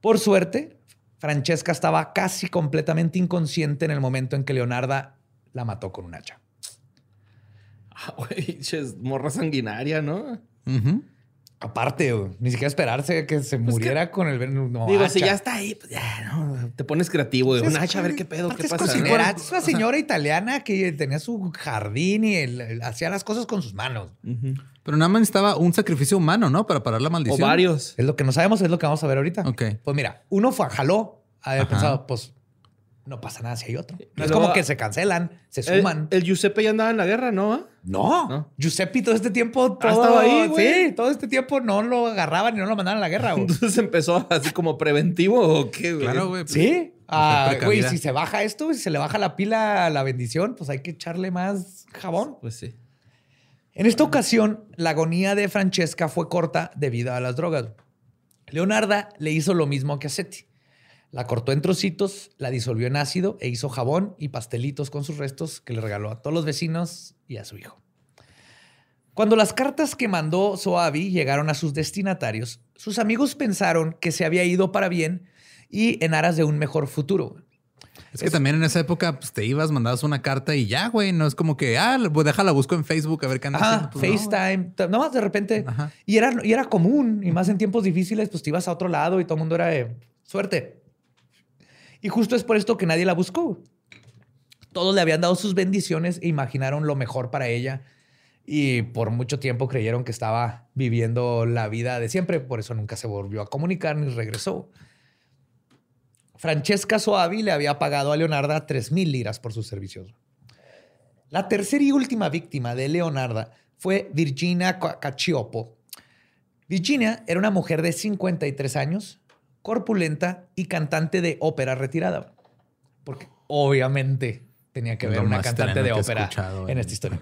Por suerte, Francesca estaba casi completamente inconsciente en el momento en que Leonarda la mató con un hacha. Ah, güey, ches, morra sanguinaria, ¿no? Aparte, ni siquiera esperarse que se muriera con el veneno. no, Digo, hacha. si ya está ahí, pues ya, ¿no? Te pones creativo. De un hacha, a ver qué pedo, qué es pasa. ¿no? Es una señora italiana que tenía su jardín y hacía las cosas con sus manos. Ujú. Pero nada más necesitaba un sacrificio humano, ¿no? Para parar la O maldición. varios. Es lo que no sabemos, es lo que vamos a ver ahorita. Ok. Pues mira, uno fue, jaló, haber Ajá. pensado, pues no pasa nada si hay otro. No es como que se cancelan, se suman. el Giuseppe ya andaba en la guerra, ¿no? no, ¿No? Giuseppe todo este tiempo, todo, estaba ahí, güey. Sí, todo este tiempo no lo agarraban y no lo mandaban a la guerra. güey. Entonces empezó así como preventivo o qué, güey. Claro, güey. pues, Sí. Ah, Mujer güey, si se baja esto, si se le baja la pila a la bendición, pues hay que echarle más jabón. Pues sí. En esta ocasión, la agonía de Francesca fue corta debido a las drogas. Leonarda le hizo lo mismo que a Seti. La cortó en trocitos, la disolvió en ácido e hizo jabón y pastelitos con sus restos que le regaló a todos los vecinos y a su hijo. Cuando las cartas que mandó Soavi llegaron a sus destinatarios, sus amigos pensaron que se había ido para bien y en aras de un mejor futuro. Es que también en esa época pues, te ibas, mandabas una carta y ya, güey. No es como que, ah, pues déjala, busco en Facebook a ver qué anda Ajá. Pues, no. FaceTime, t- nomás de repente. Ajá. Y, era, y era común, y más en tiempos difíciles, pues te ibas a otro lado y todo el mundo era de suerte. Y justo es por esto que nadie la buscó. Todos le habían dado sus bendiciones e imaginaron lo mejor para ella. Y por mucho tiempo creyeron que estaba viviendo la vida de siempre. Por eso nunca se volvió a comunicar ni regresó. Francesca Soavi le había pagado a Leonarda 3 mil liras por sus servicios. La tercera y última víctima de Leonarda fue Virginia Ca- Cacioppo. Virginia era una mujer de 53 años, corpulenta y cantante de ópera retirada. Porque obviamente tenía que ver una cantante de ópera en- esta historia.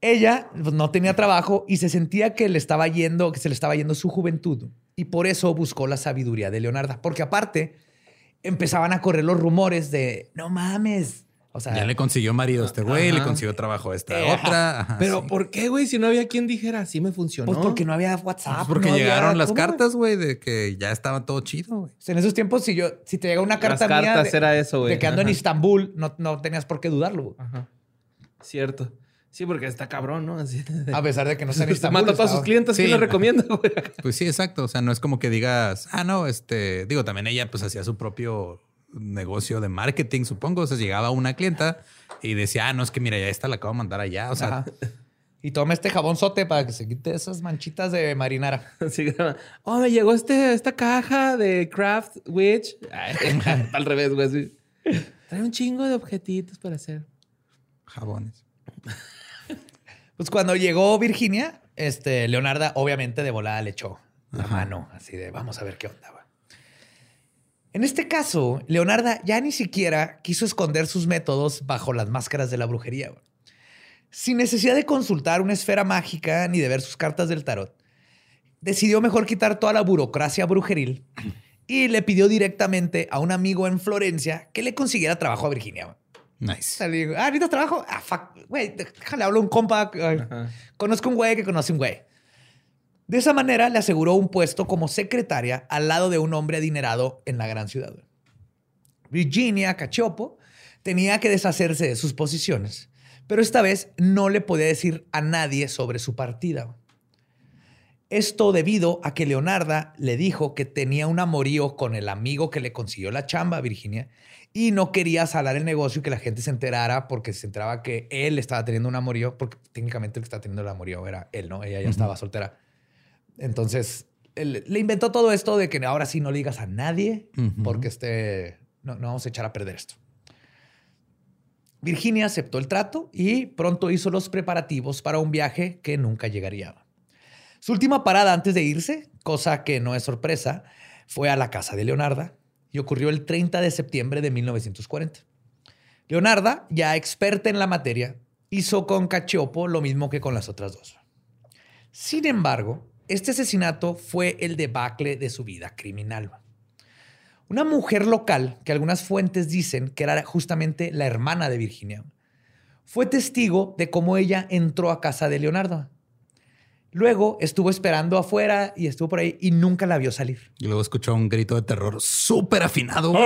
Ella pues, no tenía trabajo y se sentía que le estaba yendo, que se le estaba yendo su juventud. Y por eso buscó la sabiduría de Leonarda. Porque aparte, empezaban a correr los rumores de no mames. O sea, Ya le consiguió marido a este güey, le consiguió trabajo a esta Eh, otra. Ajá, Pero sí. ¿por qué, güey? Si no había quien dijera, sí me funcionó. pues porque no había WhatsApp. Pues porque no había- llegaron las cartas, güey, de que ya estaba todo chido, güey. O sea, en esos tiempos, si yo, si te llega una Las carta mía cartas de, era eso, güey. de que ando en. Istambul, no, no tenías por qué dudarlo. güey. Ajá. Cierto. Sí, porque está cabrón, ¿no? Así. A pesar de que no Se Istambul. mata a todos sus clientes. ¿Quién Sí. le recomienda, güey? Pues sí, exacto. O sea, no es como que digas, ah, no, este, digo, también ella pues hacía su propio negocio de marketing, supongo. O sea, llegaba una clienta y decía, ah, no, es que mira, ya esta la acabo de mandar allá. O sea, Ajá. Y toma este jabón sote para que se quite esas manchitas de marinara. Así que, oh, me llegó este, esta caja de Craft Witch. Ay, Al revés, güey. Trae un chingo de objetitos para hacer. jabones. Pues cuando llegó Virginia, este, Leonarda obviamente de volada le echó la mano, así de vamos a ver qué onda. va". En este caso, Leonarda ya ni siquiera quiso esconder sus métodos bajo las máscaras de la brujería. Sin necesidad de consultar una esfera mágica ni de ver sus cartas del tarot, decidió mejor quitar toda la burocracia brujeril y le pidió directamente a un amigo en Florencia que le consiguiera trabajo a Virginia. Nice. ah, ¿necesitas trabajo? Ah, fuck, güey, déjale, hablo a un compa. Conozco un güey que conoce un güey. De esa manera le aseguró un puesto como secretaria al lado de un hombre adinerado en la gran ciudad. Virginia Cachopo tenía que deshacerse de sus posiciones, pero esta vez no le podía decir a nadie sobre su partida. Esto debido a que Leonarda le dijo que tenía un amorío con el amigo que le consiguió la chamba a Virginia y no quería salar el negocio y que la gente se enterara porque se enteraba que él estaba teniendo un amorío, porque técnicamente el que estaba teniendo el amorío era él, ¿no? Ella ya estaba soltera. Entonces, él- le inventó todo esto de que ahora sí no le digas a nadie porque este, no, no vamos a echar a perder esto. Virginia aceptó el trato y pronto hizo los preparativos para un viaje que nunca llegaría. Su última parada antes de irse, cosa que no es sorpresa, fue a la casa de Leonarda y ocurrió el 30 de septiembre de 1940. Leonarda, ya experta en la materia, hizo con Cachopo lo mismo que con las otras dos. Sin embargo, este asesinato fue el debacle de su vida criminal. Una mujer local, que algunas fuentes dicen que era justamente la hermana de Virginia, fue testigo de cómo ella entró a casa de Leonardo. Luego estuvo esperando afuera y estuvo por ahí y nunca la vio salir. Y luego escuchó un grito de terror súper afinado. Pa.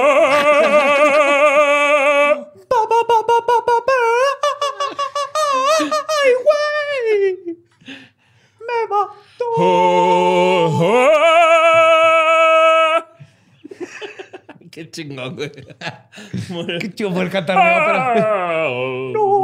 ¡Ay, güey! ¡Me mató! Qué chingón, güey. ¡Qué chido fue el ¡No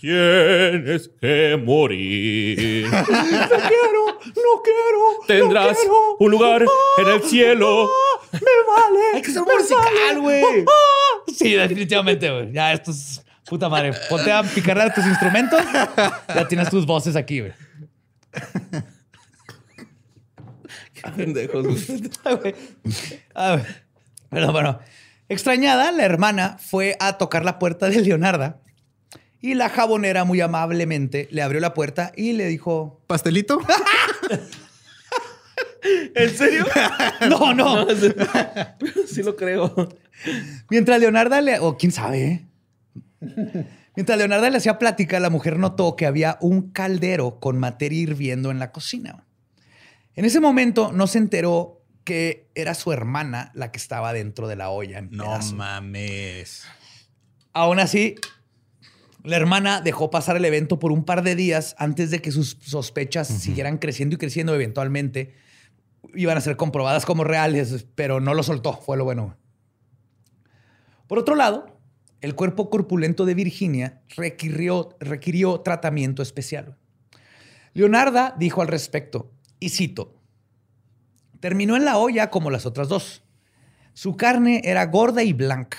Tienes que morir. ¡No quiero! ¡No quiero! no Tendrás quiero. un lugar en el cielo. ¡Ah! ¡Me vale! Hay que ser musical, vale. güey. ¡Ah! Sí, definitivamente, güey. Ya, esto es puta madre. Ponte a picarle tus instrumentos. Ya tienes tus voces aquí, güey. Qué pendejos, güey. Ay, güey. A ver. Pero bueno, extrañada, la hermana fue a tocar la puerta de Leonarda y la jabonera muy amablemente le abrió la puerta y le dijo, ¿Pastelito? ¿En serio? no, no. Sí lo creo. Mientras Leonarda le, o quién sabe, ¿eh? Mientras Leonarda le hacía plática, la mujer notó que había un caldero con materia hirviendo en la cocina. En ese momento no se enteró que era su hermana la que estaba dentro de la olla. En No mames. Aún así, la hermana dejó pasar el evento por un par de días antes de que sus sospechas siguieran creciendo y creciendo. Eventualmente iban a ser comprobadas como reales, pero no lo soltó. Fue lo bueno. Por otro lado, el cuerpo corpulento de Virginia requirió, requirió tratamiento especial. Leonarda dijo al respecto, y cito, terminó en la olla como las otras dos. Su carne era gorda y blanca.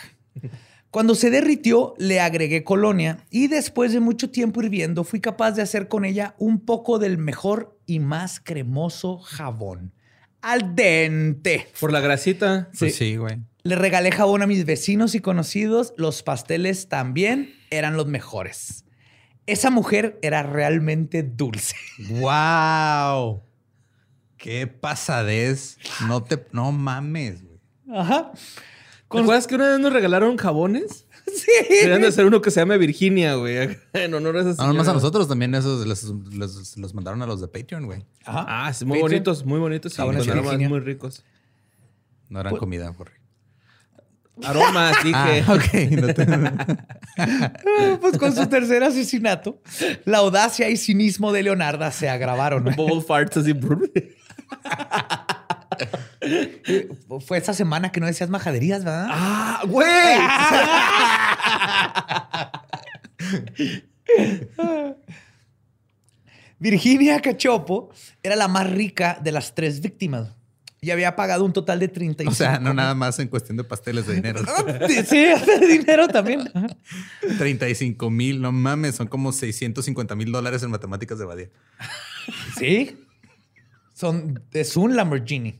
Cuando se derritió, le agregué colonia y después de mucho tiempo hirviendo, fui capaz de hacer con ella un poco del mejor y más cremoso jabón. Al dente. Por la grasita. Pues sí, güey. Le regalé jabón a mis vecinos y conocidos. Los pasteles también eran los mejores. Esa mujer era realmente dulce. ¡Wow! ¡Qué pasadez! No te... No mames, güey. Ajá. ¿Te acuerdas que una vez nos regalaron jabones? Sí. Deberían de hacer uno que se llame Virginia, güey. En honor a esa No, señora. nomás a nosotros también esos los mandaron a los de Patreon, güey. Ajá. Ah, sí, muy Patreon. bonitos, muy bonitos. Sí, Jabones Virginia. muy ricos. No eran comida, por Aromas, dije. Ah, ok. No te- Pues con su tercer asesinato, la audacia y cinismo de Leonarda se agravaron. Bubble farts así. Fue esa semana que no decías majaderías, ¿verdad? ¡Ah, güey! Virginia Cachopo era la más rica de las tres víctimas y había pagado un total de 35. O sea, no nada más en cuestión de pasteles de dinero. Sí, de dinero también. 35 mil, no mames, son como 650 mil dólares en matemáticas de Badía. Sí. Son, es un Lamborghini.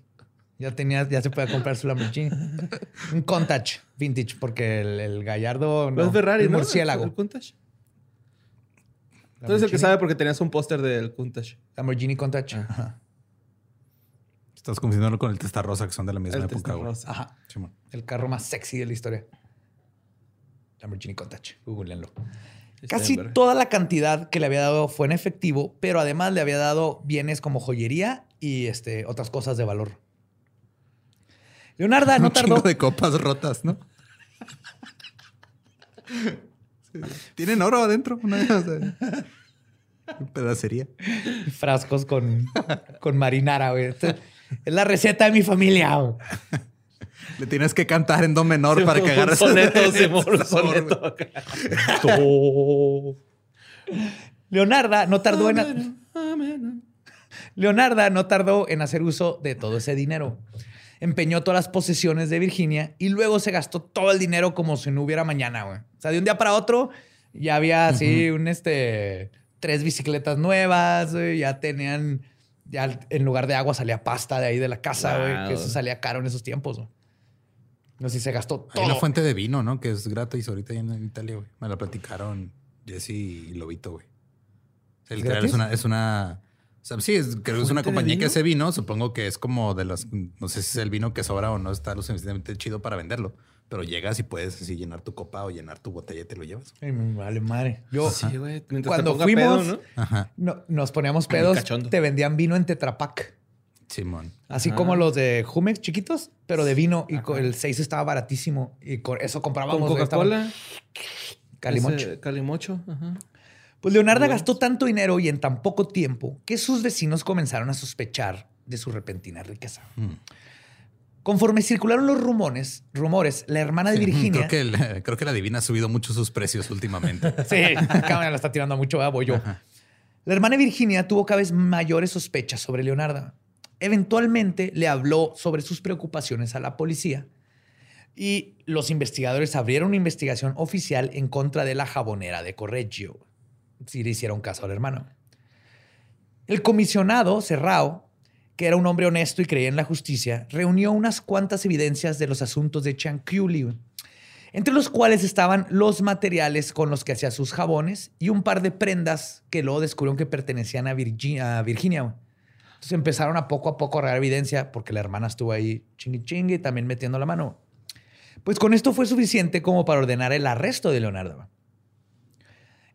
Ya tenía, ya se puede comprar su Lamborghini. Un Countach vintage, porque el, el Gallardo no. Es Ferrari, el ¿no? murciélago. ¿El Countach? Tú eres el que sabe porque tenías un póster del Countach. Lamborghini Countach. Ajá. Estás confundiéndolo con el Testarossa, que son de la misma El época. Testarossa. Ajá. Simón. El carro más sexy de la historia. Lamborghini Countach. Googleenlo. Casi toda la cantidad que le había dado fue en efectivo, pero además le había dado bienes como joyería y este, otras cosas de valor. Leonarda no Un tardó. de copas rotas, ¿no? Tienen oro adentro. ¿no? O sea, pedacería. frascos con, con marinara, güey. Esta Es la receta de mi familia. güey. Le tienes que cantar en do menor para que agarres soneto, un soneto. Leonarda no tardó en Leonarda no tardó en hacer uso de todo ese dinero. Empeñó todas las posesiones de Virginia y luego se gastó todo el dinero como si no hubiera mañana, güey. O sea, de un día para otro ya había así un este tres bicicletas nuevas, güey, ya tenían ya en lugar de agua salía pasta de ahí de la casa, güey, que eso salía caro en esos tiempos. güey. No sé si se gastó Hay una todo. fuente de vino, ¿no? Que es gratis ahorita en en Italia, güey. Me la platicaron Jesse y Lobito, güey. El ¿Es una, es una. O sea, sí, es, creo que es una ¿Fuente de compañía que hace vino. Supongo que es como de las. No sé si es el vino que sobra o no está lo suficientemente chido para venderlo. Pero llegas y puedes así llenar tu copa o llenar tu botella y te lo llevas. Ay, me vale madre. Yo, Sí, güey. Mientras Cuando te fuimos- pedo, ¿no? Ajá. no- nos poníamos pedos, te vendían vino en Tetrapac. Simón. Así Ajá. como los de Jumex chiquitos, pero de vino. Y con el 6 estaba baratísimo. Y con eso comprábamos. Con Coca-Cola. Calimocho. Ese Calimocho. Ajá. Pues Leonardo gastó tanto dinero y en tan poco tiempo que sus vecinos comenzaron a sospechar de su repentina riqueza. Mm. Conforme circularon los rumores, rumores, la hermana de Virginia. Creo que, el- creo que la Divina ha subido mucho sus precios últimamente. Sí, cámara la está tirando mucho, ¿verdad? voy yo. La hermana de Virginia tuvo cada vez mayores sospechas sobre Leonardo. Eventualmente le habló sobre sus preocupaciones a la policía y los investigadores abrieron una investigación oficial en contra de la jabonera de Correggio. Si le hicieron caso al hermano. El comisionado Serrao, que era un hombre honesto y creía en la justicia, reunió unas cuantas evidencias de los asuntos de Chanculi, entre los cuales estaban los materiales con los que hacía sus jabones y un par de prendas que luego descubrieron que pertenecían a, Virgi- a Virginia. güey. Entonces empezaron a poco a poco a agarrar evidencia porque la hermana estuvo ahí chingue chingue y también metiendo la mano. Pues con esto fue suficiente como para ordenar el arresto de Leonardo.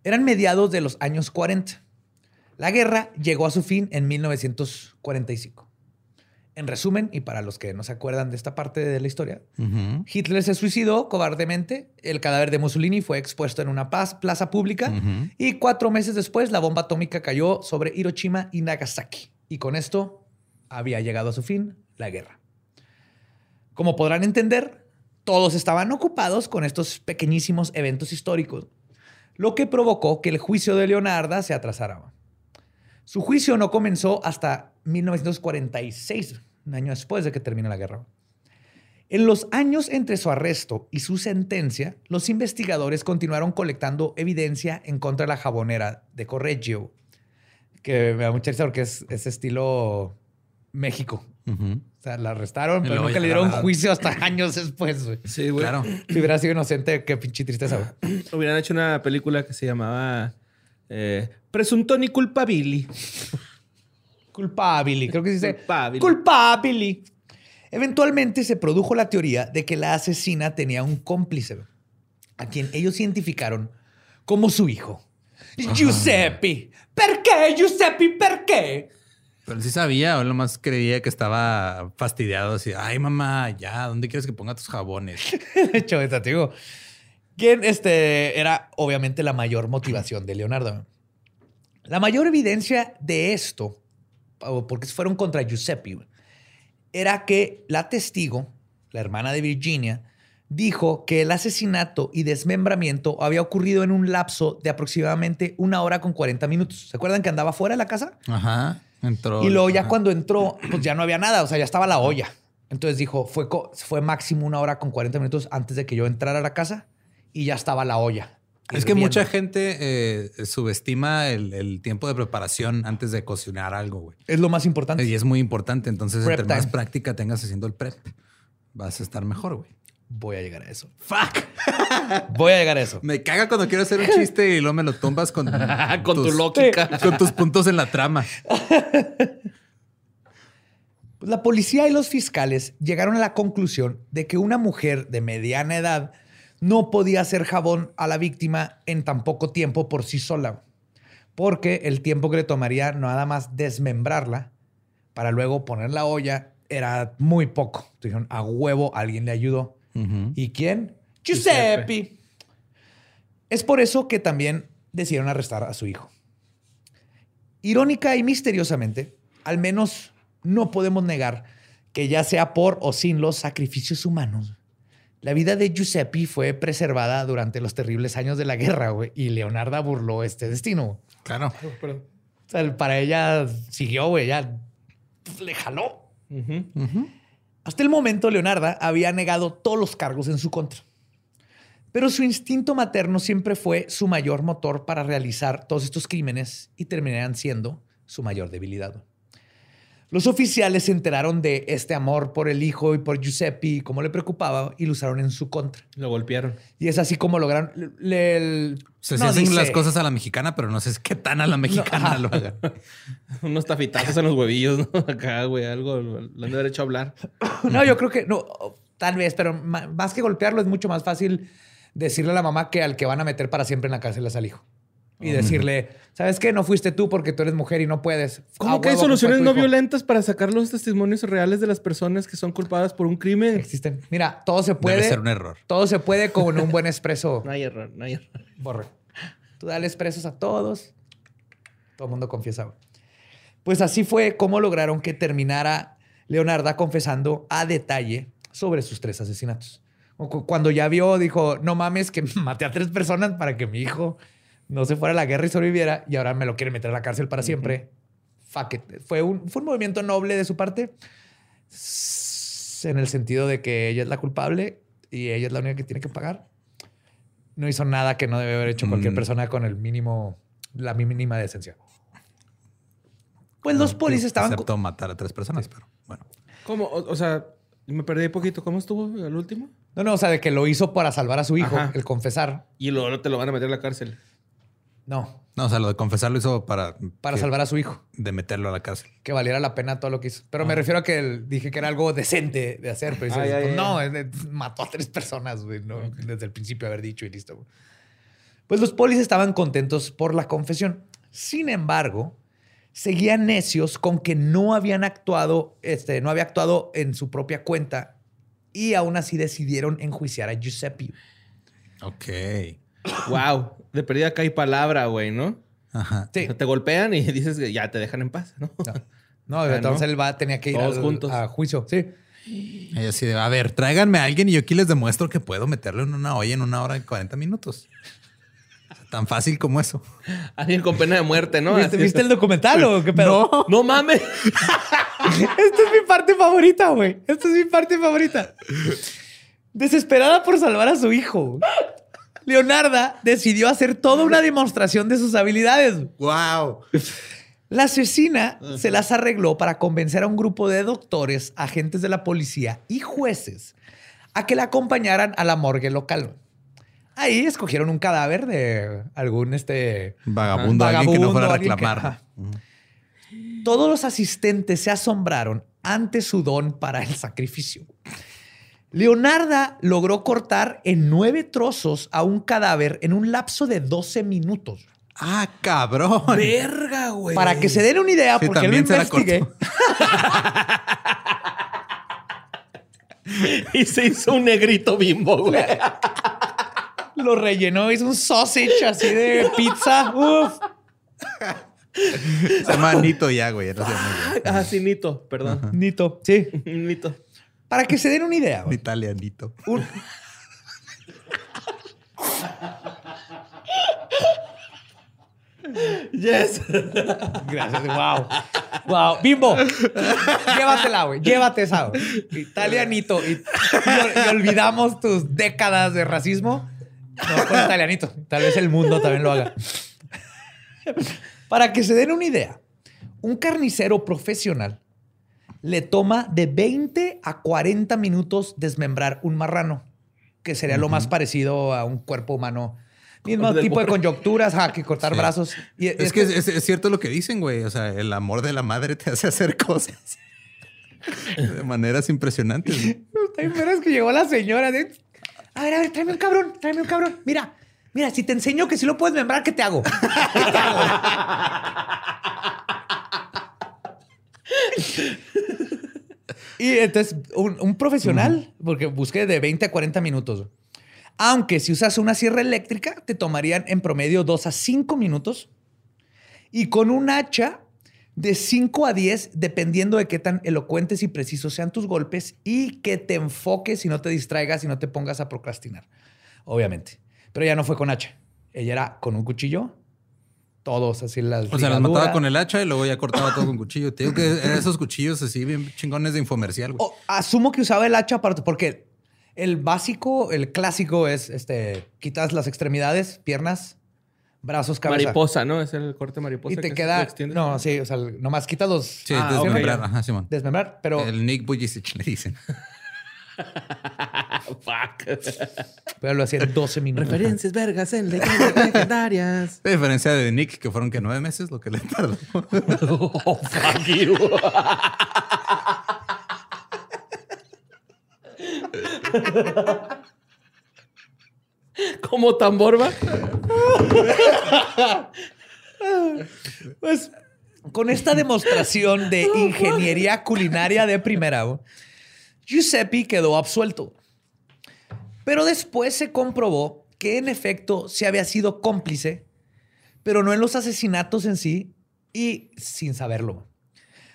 Eran mediados de los años 40. La guerra llegó a su fin en 1945. En resumen, y para los que no se acuerdan de esta parte de la historia. Hitler se suicidó cobardemente, el cadáver de Mussolini fue expuesto en una plaza pública y cuatro meses después la bomba atómica cayó sobre Hiroshima y Nagasaki. Y con esto había llegado a su fin la guerra. Como podrán entender, todos estaban ocupados con estos pequeñísimos eventos históricos, lo que provocó que el juicio de Leonarda se atrasara. Su juicio no comenzó hasta 1946, un año después de que termine la guerra. En los años entre su arresto y su sentencia, los investigadores continuaron colectando evidencia en contra de la jabonera de Correggio, que me da mucha risa porque es, es estilo México. O sea, la arrestaron, pero nunca le dieron juicio hasta años después. güey. Sí, güey. Claro. Si hubiera sido inocente, qué pinche tristeza. güey. Hubieran hecho una película que se llamaba eh, Presuntoni Culpabili. Culpabili, creo que se dice. Culpabili. Culpabili. Eventualmente se produjo la teoría de que la asesina tenía un cómplice, a quien ellos identificaron como su hijo. Giuseppe. ¿Por qué, Giuseppe? ¿Por qué? Pero él sí sabía, o él nomás creía que estaba fastidiado. Así, ay, mamá, ya, ¿dónde quieres que ponga tus jabones? De hecho, esta, te digo. Quien este, era obviamente la mayor motivación de Leonardo. La mayor evidencia de esto, porque fueron contra Giuseppe, era que la testigo, la hermana de Virginia, dijo que el asesinato y desmembramiento había ocurrido en un lapso de aproximadamente una hora con 40 minutos. ¿Se acuerdan que andaba fuera de la casa? Ajá. Entró. Y luego ya ajá. cuando entró, pues ya no había nada, o sea, ya estaba la olla. Entonces dijo, fue, fue máximo una hora con 40 minutos antes de que yo entrara a la casa y ya estaba la olla. Es que mucha gente eh, subestima el, el tiempo de preparación antes de cocinar algo, güey. Es lo más importante. Y es muy importante. Entonces, Prep entre más práctica tengas haciendo el prep, vas a estar mejor, güey. Voy a llegar a eso. Fuck. Voy a llegar a eso. Me caga cuando quiero hacer un chiste y luego me lo tumbas con, Con tu lógica. Con tus puntos en la trama. La policía y los fiscales llegaron a la conclusión de que una mujer de mediana edad no podía hacer jabón a la víctima en tan poco tiempo por sí sola, porque el tiempo que le tomaría nada más desmembrarla para luego poner la olla era muy poco. Dijeron, a huevo, alguien le ayudó. ¿Y quién? Giuseppe. Es por eso que también decidieron arrestar a su hijo. Irónica y misteriosamente, al menos no podemos negar que ya sea por o sin los sacrificios humanos, la vida de Giuseppe fue preservada durante los terribles años de la guerra, güey, y Leonarda burló este destino. Claro. O sea, para ella siguió, güey, ya le jaló. Hasta el momento, Leonarda había negado todos los cargos en su contra. Pero su instinto materno siempre fue su mayor motor para realizar todos estos crímenes y terminarían siendo su mayor debilidad. Los oficiales se enteraron de este amor por el hijo y por Giuseppe y cómo le preocupaba y lo usaron en su contra. Lo golpearon. Y es así como lograron... le- Se, no hacen dice- las cosas a la mexicana, pero no sé qué tan a la mexicana ajá. lo hagan. Unos tafitazos en los huevillos, ¿no? Acá, güey, algo. Lo han de haber hecho hablar. No, yo creo que no, tal vez, pero más que golpearlo es mucho más fácil decirle a la mamá que al que van a meter para siempre en la cárcel es al hijo. Y decirle, ¿sabes qué? No fuiste tú porque tú eres mujer y no puedes. ¿Cómo que hay fue soluciones no hijo. violentas para sacar los testimonios reales de las personas que son culpadas por un crimen? Existen. Mira, todo se puede. Debe ser un error. Todo se puede con un buen expreso. No hay error, no hay error. Borre. Tú dale expresos a todos. Todo el mundo confiesa. Pues así fue como lograron que terminara Leonarda confesando a detalle sobre sus tres asesinatos. Cuando ya vio, dijo, no mames, que maté a tres personas para que mi hijo no se fuera a la guerra y sobreviviera y ahora me lo quieren meter a la cárcel para siempre. Fuck it. Fue un, fue un movimiento noble de su parte en el sentido de que ella es la culpable y ella es la única que tiene que pagar no hizo nada que no debe haber hecho cualquier Mm. persona con el mínimo, la mínima decencia. Pues los polis estaban. Excepto matar a tres personas, pero bueno. ¿Cómo? O, o sea, me perdí un poquito. ¿Cómo estuvo el último? No, no, o sea, de que lo hizo para salvar a su hijo, Ajá. el confesar. Y luego te lo van a meter a la cárcel. No, No, o sea, lo de confesar lo hizo para... para que- salvar a su hijo. De meterlo a la cárcel. Que valiera la pena todo lo que hizo. Pero me refiero a que el- dije que era algo decente de hacer. Pero Ah, pues, no, mató a tres personas, güey. ¿no? Desde el principio haber dicho y listo. güey. Pues los polis estaban contentos por la confesión. Sin embargo, seguían necios con que no habían actuado, este, no había actuado en su propia cuenta y aún así decidieron enjuiciar a Giuseppe. Ok. wow. De perdida acá hay palabra, güey, ¿no? Ajá. Sí. O sea, te golpean y dices que ya te dejan en paz, ¿no? No, Ah, entonces ¿no? él va, tenía que ir Todos al- juntos. a juicio. Sí. Ella así de, a ver, tráiganme a alguien y yo aquí les demuestro que puedo meterlo en una olla en una hora y 40 minutos. Tan fácil como eso. Alguien con pena de muerte, ¿no? ¿Viste, viste el documental o qué pedo? No mames. Esta es mi parte favorita, güey. Esta es mi parte favorita. Desesperada por salvar a su hijo, Leonarda decidió hacer toda una demostración de sus habilidades. ¡Wow! La asesina se las arregló para convencer a un grupo de doctores, agentes de la policía y jueces a que la acompañaran a la morgue local. Ahí escogieron un cadáver de algún este Vagabundo, alguien que no fuera a que- reclamar. Todos los asistentes se asombraron ante su don para el sacrificio. Leonarda logró cortar en nueve trozos a un cadáver en un lapso de 12 minutos. ¡Ah, cabrón! Verga, güey. Para que se den una idea, Sí, porque lo también se la investigué. cortó. Y se hizo un negrito bimbo, güey. Lo rellenó, hizo un sausage así de pizza. Uf. Se llama Nito ya, güey. no. Ah, sí, Nito, perdón. Nito. Sí. Nito. Para que se den una idea. Güey. Italia, Nito. Un- Yes. Gracias. Wow. Wow. Bimbo. Llévatela, güey. Llévate esa, güey. Italianito. Y, y- y olvidamos tus décadas de racismo. No, con italianito. Tal vez el mundo también lo haga. Para que se den una idea, un carnicero profesional le toma de 20 a 40 minutos desmembrar un marrano, que sería lo más parecido a un cuerpo humano. Mismo tipo de borre. conjunturas, ajá, que cortar Sí. brazos. Y Es que es, cierto lo que dicen, güey. O sea, el amor de la madre te hace hacer cosas de maneras impresionantes. pero es que llegó la señora de... A ver, a ver, tráeme un cabrón, tráeme un cabrón. Mira, mira, si te enseño que si lo puedes membrar, ¿qué te hago? ¿Qué te hago? Y entonces, un, un profesional, porque busqué de 20 a 40 minutos. Aunque si usas una sierra eléctrica, te tomarían en promedio 2 a 5 minutos. Y con un hacha de 5 a 10, dependiendo de qué tan elocuentes y precisos sean tus golpes y que te enfoques y no te distraigas y no te pongas a procrastinar. Obviamente. Pero ya no fue con hacha. Ella era con un cuchillo. Todos así las. O sea, las mataba con el hacha y luego ya cortaba todo con cuchillo. Digo que eran esos cuchillos así bien chingones de infomercial, güey. O, asumo que usaba el hacha para, porque el básico, el clásico es este: quitas las extremidades, piernas, brazos, cabeza. Mariposa, ¿no? Es el corte mariposa. Y te que queda. No, sí, o sea, nomás quitas los. Sí, Ah, desmembrar. ok. Ajá, Simón. Desmembrar, pero, El Nick Bujicic le dicen. Fuck. pero lo hacía en 12 minutos. Referencias vergas en leyendas legendarias. A diferencia de Nick, que fueron que nueve meses lo que le tardó. Oh, fuck you. Como tambor, va. Pues con esta demostración de ingeniería culinaria de primera, Giuseppe quedó absuelto. Pero después se comprobó que en efecto se había sido cómplice, pero no en los asesinatos en sí y sin saberlo.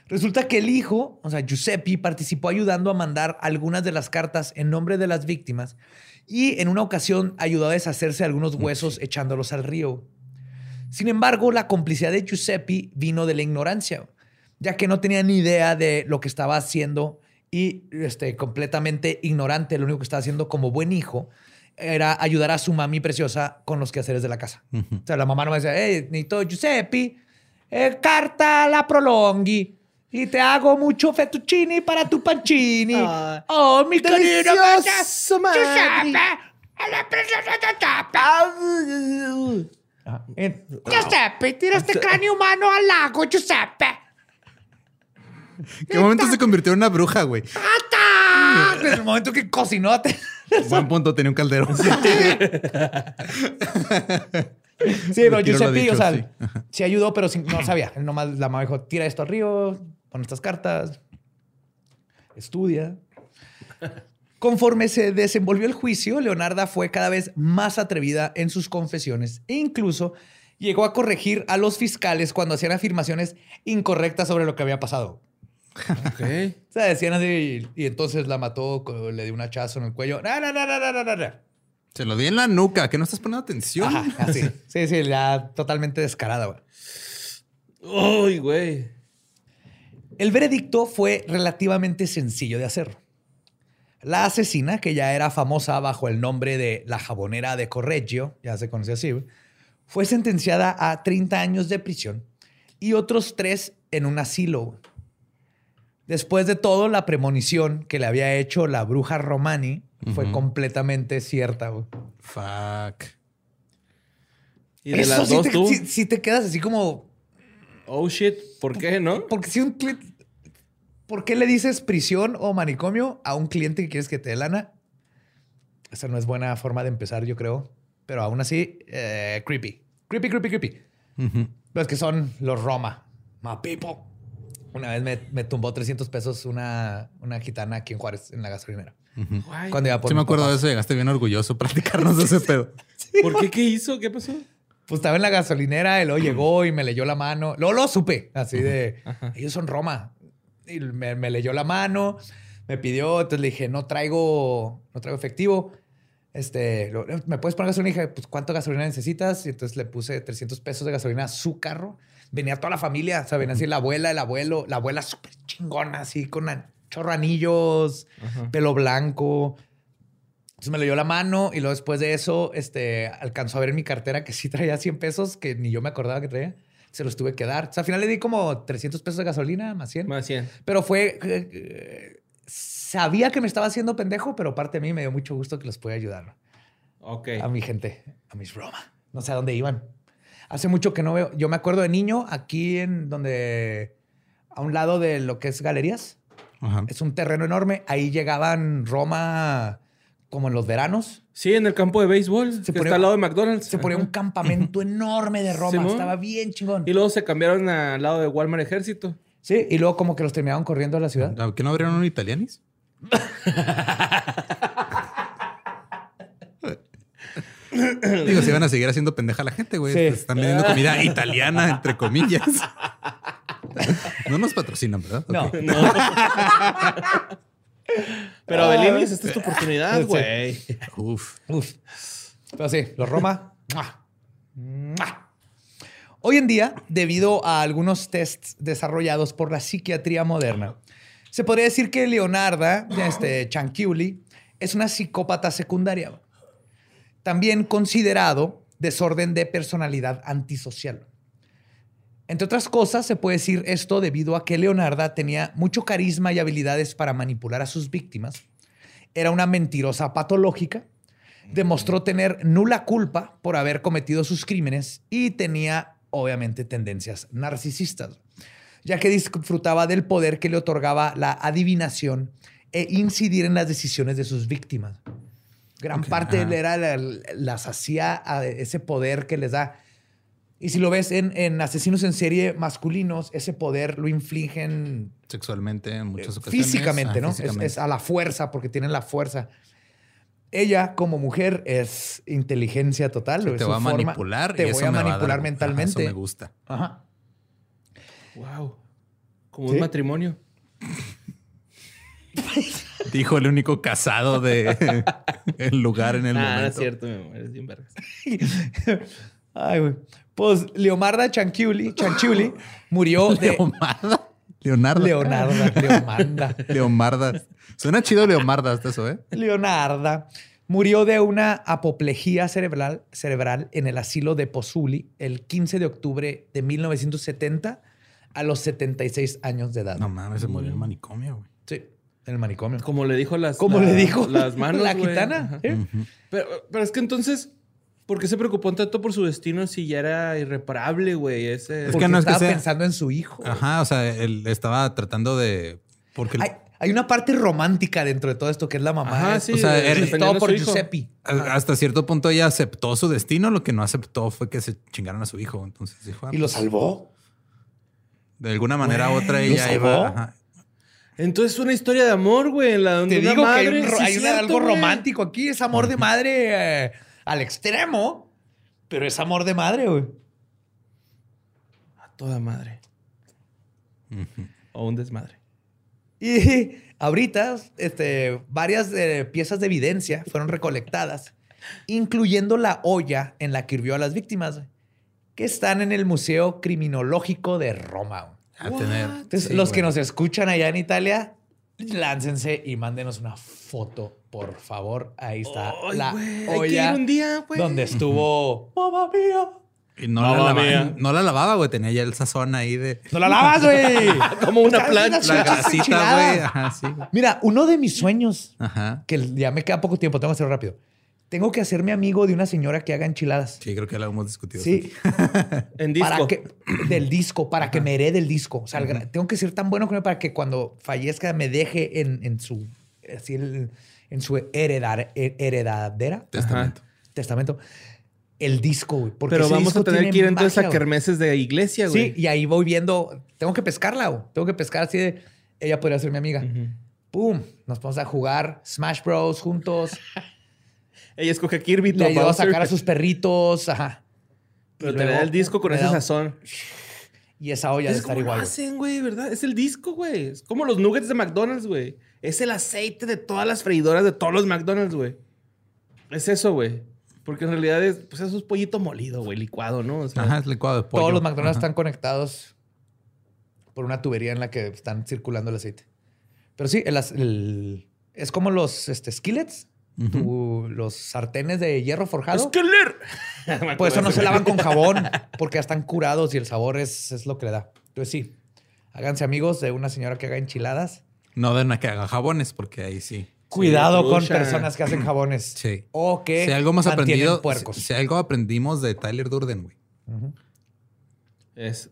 Resulta que el hijo, o sea, Giuseppe, participó ayudando a mandar algunas de las cartas en nombre de las víctimas y en una ocasión ayudó a deshacerse de algunos huesos echándolos al río. Sin embargo, la complicidad de Giuseppe vino de la ignorancia, ya que no tenía ni idea de lo que estaba haciendo y este, completamente ignorante, lo único que estaba haciendo como buen hijo era ayudar a su mami preciosa con los quehaceres de la casa. O sea, la mamá no me decía, hey, necesito Giuseppe, eh, carta la prolonghi. Y te hago mucho fettuccini para tu pancini. Ah, oh, mi querido. Giuseppe. a la preciosa Giuseppe. Ah, Giuseppe, tira este cráneo humano al lago, Giuseppe. ¿Qué momento se convirtió en una bruja, güey? ¡Ata! En el momento que cocinó. Buen punto, tenía un caldero. Sí, pero Retiro lo Giuseppe, dicho, o sea, sí. sí. ayudó, pero sin- no sabía. Él nomás la mamá dijo, tira esto al río, pon estas cartas, estudia. Conforme se desenvolvió el juicio, Leonarda fue cada vez más atrevida en sus confesiones e incluso llegó a corregir a los fiscales cuando hacían afirmaciones incorrectas sobre lo que había pasado. Ok. O sea, decían así, y entonces la mató, le dio un hachazo en el cuello. No, no, no, no, no, no, no. Se lo di en la nuca, que no estás poniendo atención. Ajá, así. Sí, sí, ya totalmente descarada, güey. Uy, güey. El veredicto fue relativamente sencillo de hacer. La asesina, que ya era famosa bajo el nombre de la jabonera de Correggio, ya se conoce así, güey, fue sentenciada a 30 años de prisión y otros tres en un asilo. Después de todo, la premonición que le había hecho la bruja Romani fue completamente cierta. güey. Fuck. Y de Eso las sí dos, te, tú. sí- sí te quedas así como, Oh, shit. ¿Por qué, no? Porque si un cliente. ¿Por qué le dices prisión o manicomio a un cliente que quieres que te dé lana? Esa no es buena forma de empezar, yo creo. Pero aún así, eh, creepy. Creepy, creepy, creepy. Ujú. Los que son los Roma. My people. Una vez me, me tumbó 300 pesos una, una gitana aquí en Juárez, en la gasolinera. Guay. Cuando iba por Sí me acuerdo de eso, llegaste bien orgulloso platicarnos de ese pedo. ¿Por qué? ¿Qué hizo? ¿Qué pasó? pues estaba en la gasolinera y luego llegó y me leyó la mano. Luego lo supe, así de, ellos son Roma. Y me, me leyó la mano, me pidió, entonces le dije, no traigo, no traigo efectivo. Este, lo- ¿me puedes poner gasolina? Y dije, pues, ¿cuánto gasolina necesitas? Y entonces le puse 300 pesos de gasolina a su carro. Venía toda la familia, o sea, venía así la abuela, el abuelo, la abuela súper chingona, así con an- chorro anillos, pelo blanco. Entonces me le dio la mano y luego después de eso, este, alcanzó a ver en mi cartera que sí traía 100 pesos, que ni yo me acordaba que traía. Se los tuve que dar. O sea, al final le di como 300 pesos de gasolina, más 100. Más 100. Pero fue... eh, sabía que me estaba haciendo pendejo, pero parte de mí me dio mucho gusto que los pude ayudar Ok. a mi gente, a mis Roma. No sé a dónde iban. Hace mucho que no veo. Yo me acuerdo de niño, aquí en donde, a un lado de lo que es galerías, Ajá. es un terreno enorme. Ahí llegaban Roma como en los veranos. Sí, en el campo de béisbol, Se que ponía- está al lado de McDonald's. Se ponía Ajá. un campamento enorme de Roma. Simón. Estaba bien chingón. Y luego se cambiaron al lado de Walmart Ejército. Sí, y luego como que los terminaban corriendo a la ciudad. ¿A ¿Qué no abrieron un italianis? Digo, si van a seguir haciendo pendeja a la gente, güey. Sí. Pues Están vendiendo comida italiana, entre comillas. No nos patrocinan, ¿verdad? No. Ok. Pero Belinis, esta es tu oportunidad, Sí. güey. Uf. Uf. Pero sí, los Roma. Hoy en día, debido a algunos tests desarrollados por la psiquiatría moderna, se podría decir que Leonarda este, Chanchiuli es una psicópata secundaria. También considerado desorden de personalidad antisocial. Entre otras cosas, se puede decir esto debido a que Leonarda tenía mucho carisma y habilidades para manipular a sus víctimas. Era una mentirosa patológica. Demostró tener nula culpa por haber cometido sus crímenes y tenía, obviamente, tendencias narcisistas, ya que disfrutaba del poder que le otorgaba la adivinación e incidir en las decisiones de sus víctimas. Gran Ok, parte ajá. era la- las hacía a ese poder que les da. Y si lo ves en, en asesinos en serie masculinos, ese poder lo infligen Sexualmente en muchas ocasiones. físicamente, Ah, ¿no? Es- físicamente. Es, a la fuerza, porque tienen la fuerza. Ella, como mujer, es inteligencia total. Sí, es te va a forma- manipular. Te y eso voy a me va manipular dar- ajá, mentalmente. eso me gusta. Ajá. Wow. Como Sí. un matrimonio. Dijo el único casado de el lugar en el ah, no es momento. cierto, mi amor. Es bien vergas. Ay, güey. Pues Leomarda Chanchiuli, Chanchiuli murió de... Leomarda. Leonardo. Leonarda, Leomarda. Leomarda. Suena chido Leomarda hasta eso, ¿eh? Leonarda murió de una apoplejía cerebral, cerebral en el asilo de Pozuli el 15 de octubre de 1970 a los 76 años de edad. No mames, se murió en el manicomio, güey. En el manicomio. Como le dijo las. ¿Cómo la- le dijo? Las manos. La gitana. ¿eh? Pero, pero es que entonces. ¿Por qué se preocupó tanto por su destino si ya era irreparable, güey? Ese. Es que no es que estaba sea- pensando en su hijo. Ajá, o sea, él estaba tratando de. Porque Hay, hay una parte romántica dentro de todo esto que es la mamá. Ajá, sí. o sea, de- era- defendiendo todo a por su hijo. Giuseppe. hasta cierto punto ella aceptó su destino, lo que no aceptó fue que se chingaran a su hijo. Entonces dijo, ah, Y lo pues, salvó. de alguna manera u otra ¿lo ella salvó? iba. ajá. Entonces es una historia de amor, güey. En la donde Te una digo madre. que hay, un ro- Sí, hay una- cierto, algo güey. romántico aquí. Es amor de madre eh, al extremo. Pero es amor de madre, güey. A toda madre. O un desmadre. Y ahorita, este, varias eh, piezas de evidencia fueron recolectadas, incluyendo la olla en la que hirvió a las víctimas, que están en el Museo Criminológico de Roma. A tener. Entonces, sí, los que nos escuchan allá en Italia, láncense y mándenos una foto, por favor. Ahí está Ay, la Hay que olla ir un día, donde estuvo mamá mía. Y no, la lavaba, no la lavaba, güey. Tenía ya el sazón ahí de ¡No la lavas, güey! Como una Unas plancha. la grasita, enchiladas. güey. Ajá, sí. güey. Mira, uno de mis sueños, Ajá. que ya me queda poco tiempo, tengo que hacerlo rápido. Tengo que hacerme amigo de una señora que haga enchiladas. Sí, creo que lo hemos discutido. Sí, En disco. para que del disco, para que me herede el disco. O sea, el tengo que ser tan bueno con él para que cuando fallezca me deje en, en su así el- en su heredar, he- heredadera Testamento. testamento el disco, güey. porque Pero ese vamos a tener que ir entonces magia, a kermeses de iglesia, güey. Sí, y ahí voy viendo. Tengo que pescarla, güey. Tengo que pescar así de. Ella podría ser mi amiga. Ujú. Pum. Nos vamos a jugar Smash Bros. juntos. Ella escoge a Kirby, Le a ayudo a sacar a sus perritos. Ajá. Pero te luego da el disco con ese da sazón. Y esa olla de Es estar como lo igual. güey. hacen, güey, ¿verdad? Es el disco, güey. Es como los nuggets de McDonald's, güey. Es el aceite de todas las freidoras de todos los McDonald's, güey. Es eso, güey. Porque en realidad es, pues eso es pollito molido, güey, licuado, ¿no? O sea, Ajá, es licuado de pollo. Todos los McDonald's Ajá. están conectados por una tubería en la que están circulando el aceite. Pero sí, el- es como los este, skillets, tu- los sartenes de hierro forjado. ¡Esqueler! Por eso no se lavan con jabón, porque ya están curados y el sabor es, es lo que le da. Entonces sí, háganse amigos de una señora que haga enchiladas. No de una que haga jabones, porque ahí sí. Cuidado con personas que hacen jabones. Sí. O que Si algo mantienen aprendido, puercos. si, si algo aprendimos de Tyler Durden, güey. Es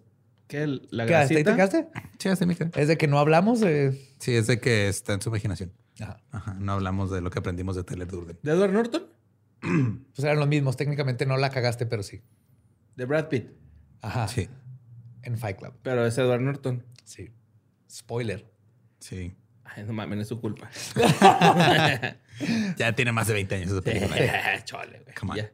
que la ¿Qué? ¿Hasta ahí te grasita. quedaste? Sí, así quedé. Es de que no hablamos de... Sí, es de que está en su imaginación. Ajá. Ajá, no hablamos de lo que aprendimos de Tyler Durden. ¿De Edward Norton? Pues eran los mismos. Técnicamente no la cagaste, pero sí. De Brad Pitt. Ajá. Sí, En Fight Club. Pero es Edward Norton. Sí. Spoiler. sí. Ay, no mames, no es su culpa. Ya tiene más de 20 años esa película. Chole, güey. Come on. Ya,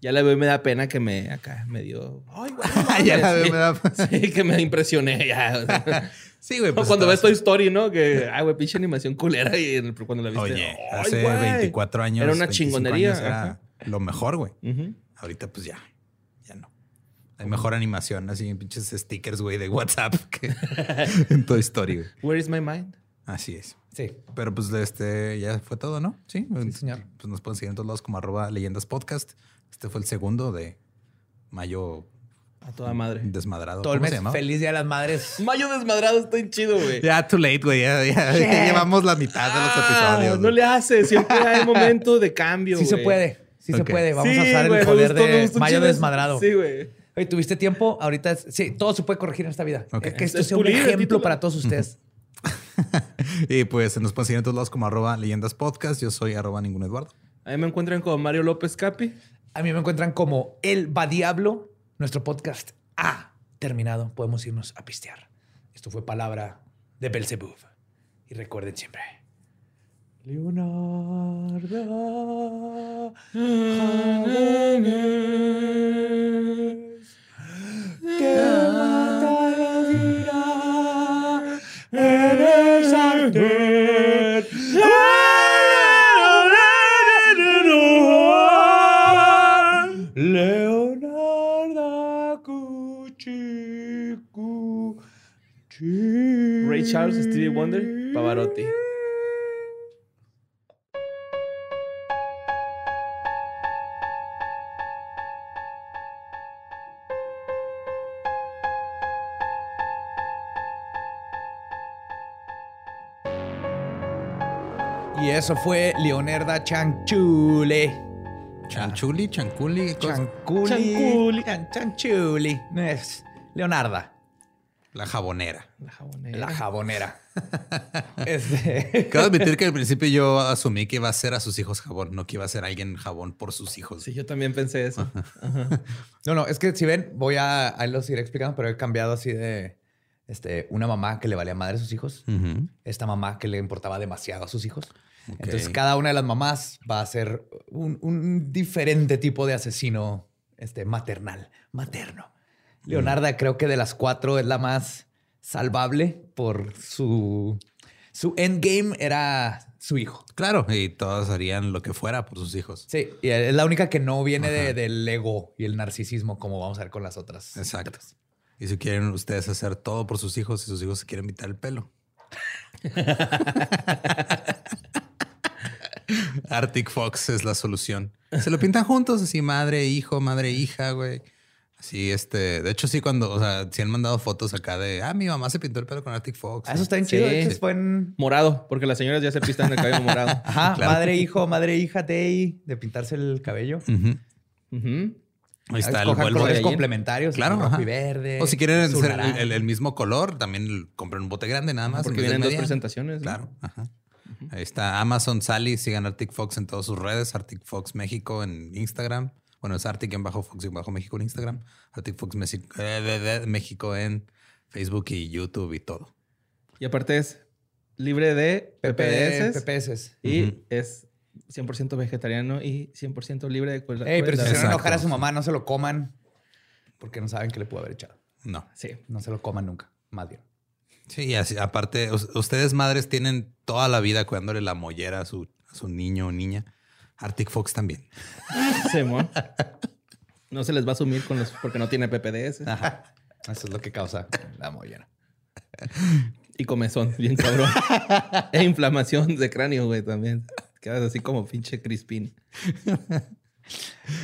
ya la veo y me da pena que me acá me dio. Ay, güey. no Ya la veo, me da- Sí, que me impresioné ya. o sea. Sí, güey. pues, cuando ves Toy Story, ¿no? Que, ay, güey, pinche animación culera. Y cuando la viste. Oye, ay, hace güey. 24 años. Era una 25 chingonería. años Era ajá. lo mejor, güey. Ahorita, pues ya. Ya no. Hay mejor animación, así pinches stickers, güey, de WhatsApp que en Toy Story, güey. Where is my mind? Así es. Sí. Pero pues este ya fue todo, ¿no? Sí, señor. Pues nos pueden seguir en todos lados como arroba leyendas podcast. Este fue el segundo de mayo A toda madre. desmadrado. Todo el ¿Cómo se mes. Feliz Día de las Madres. Mayo desmadrado está chido, güey. Ya, too late, güey. Ya, ya- ya llevamos la mitad de los Ah, episodios. no le hace. Siempre hay momento de cambio, Sí se puede. Sí se puede. Vamos Sí, a usar güey, el poder gustó, de Mayo desmadrado. Sí, güey. Oye, ¿tuviste tiempo? Ahorita es- sí, todo se puede corregir en esta vida. Es que esto Es sea un ejemplo título. para todos ustedes. Y pues nos pueden seguir en todos lados como arroba leyendas podcast. Yo soy arroba ningún Eduardo. Ahí me encuentran con Mario López Capi. A mí me encuentran como El Va Diablo. Nuestro podcast ha terminado. Podemos irnos a pistear. Esto fue palabra de Belzebub. Y recuerden siempre. Leonardo. Que mata la vida. Charles, Stevie Wonder, Pavarotti. Y eso fue Leonarda Chanchule. Chanchuli, chanculi. Chanculi. Chanculi. Chan- Chanchuli. Es Leonarda, La jabonera. La jabonera. la jabonera. Este, Quiero admitir que al principio yo asumí que iba a ser a sus hijos jabón, no que iba a ser alguien jabón por sus hijos. Sí, yo también pensé eso. No, no, es que si ven, voy a, ahí los iré explicando, pero he cambiado así de este, una mamá que le valía madre a sus hijos, esta mamá que le importaba demasiado a sus hijos. Entonces, cada una de las mamás va a ser un, un diferente tipo de asesino este, maternal, materno. Leonarda creo que de las cuatro es la más salvable por su... Su endgame era su hijo. Claro, y todos harían lo que fuera por sus hijos. Sí, y es la única que no viene de- del ego y el narcisismo como vamos a ver con las otras. Exacto. Y si quieren ustedes hacer todo por sus hijos y sus hijos se quieren quitar el pelo. Arctic Fox es la solución. Se lo pintan juntos, así madre, hijo, madre, hija, güey. Así, este, de hecho, sí, cuando, o sea, sí han mandado fotos acá de, ah, mi mamá se pintó el pelo con Arctic Fox. Ah, Eso está bien Sí. chido. de hecho, fue en- Morado, porque las señoras ya se pistan el cabello morado. Ajá, Claro. madre, hijo, madre, hija, day, de pintarse el cabello. Ujú. Ahí está el colores de- complementarios. Claro, rojo ajá. y verde. O si quieren el, el- el mismo color, también compren un bote grande nada más. Porque en vienen dos presentaciones. ¿no? Claro. ajá. Ahí está Amazon Sally. Sigan Arctic Fox en todas sus redes. Arctic Fox México en Instagram. Bueno, es Arctic en bajo Fox en bajo México en Instagram. Arctic Fox eh, de- de- México en Facebook y YouTube y todo. Y aparte es libre de PP, PPS. PPS. Y Ujú. es 100% vegetariano y 100% libre de cual- Ey, pero si se van a enojar a su mamá, no se lo coman. Porque no saben qué le pudo haber echado. No. Sí. No se lo coman nunca, más bien. Sí, y así, aparte, us- ustedes madres tienen toda la vida cuidándole la mollera a su, a su niño o niña. Arctic Fox también. Simón. No se les va a asumir con los porque no tiene PPDS Ajá. Eso es lo que causa la mollera. y comezón, bien cabrón. e inflamación de cráneo, güey, también. Quedas así como pinche crispín.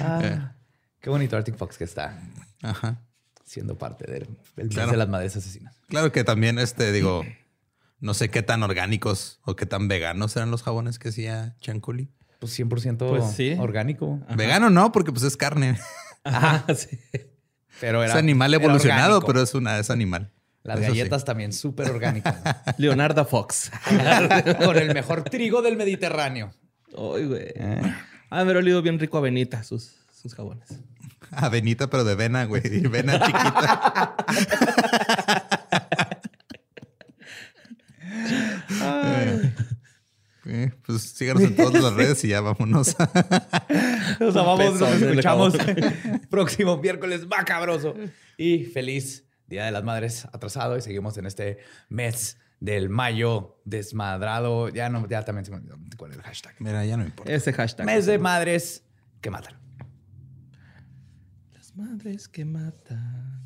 Ah, qué bonito Arctic Fox que está Ajá. siendo parte del, del Claro. de las madres asesinas. Claro que también, este, digo, no sé qué tan orgánicos o qué tan veganos eran los jabones que hacía Chanculi. Pues 100% Pues sí. orgánico. Vegano no, porque pues es carne. Ajá, sí. Pero era, es animal evolucionado, pero es una, es animal. Las Eso sí. galletas también súper orgánicas. Leonardo Fox. Con el mejor trigo del Mediterráneo. Ay, güey. Ah, haber olido bien rico a Benita sus, sus jabones. Avenita, pero de vena, güey. y Vena chiquita. Eh, pues síganos en todas las redes y ya vámonos. Nos amamos, nos escuchamos próximo miércoles macabroso. Y feliz Día de las Madres atrasado. Y seguimos en este mes del mayo desmadrado. Ya no, ya también se me olvidó cuál es el hashtag. Mira, ya no importa. Ese hashtag. Mes de madres que matan. Las madres que matan.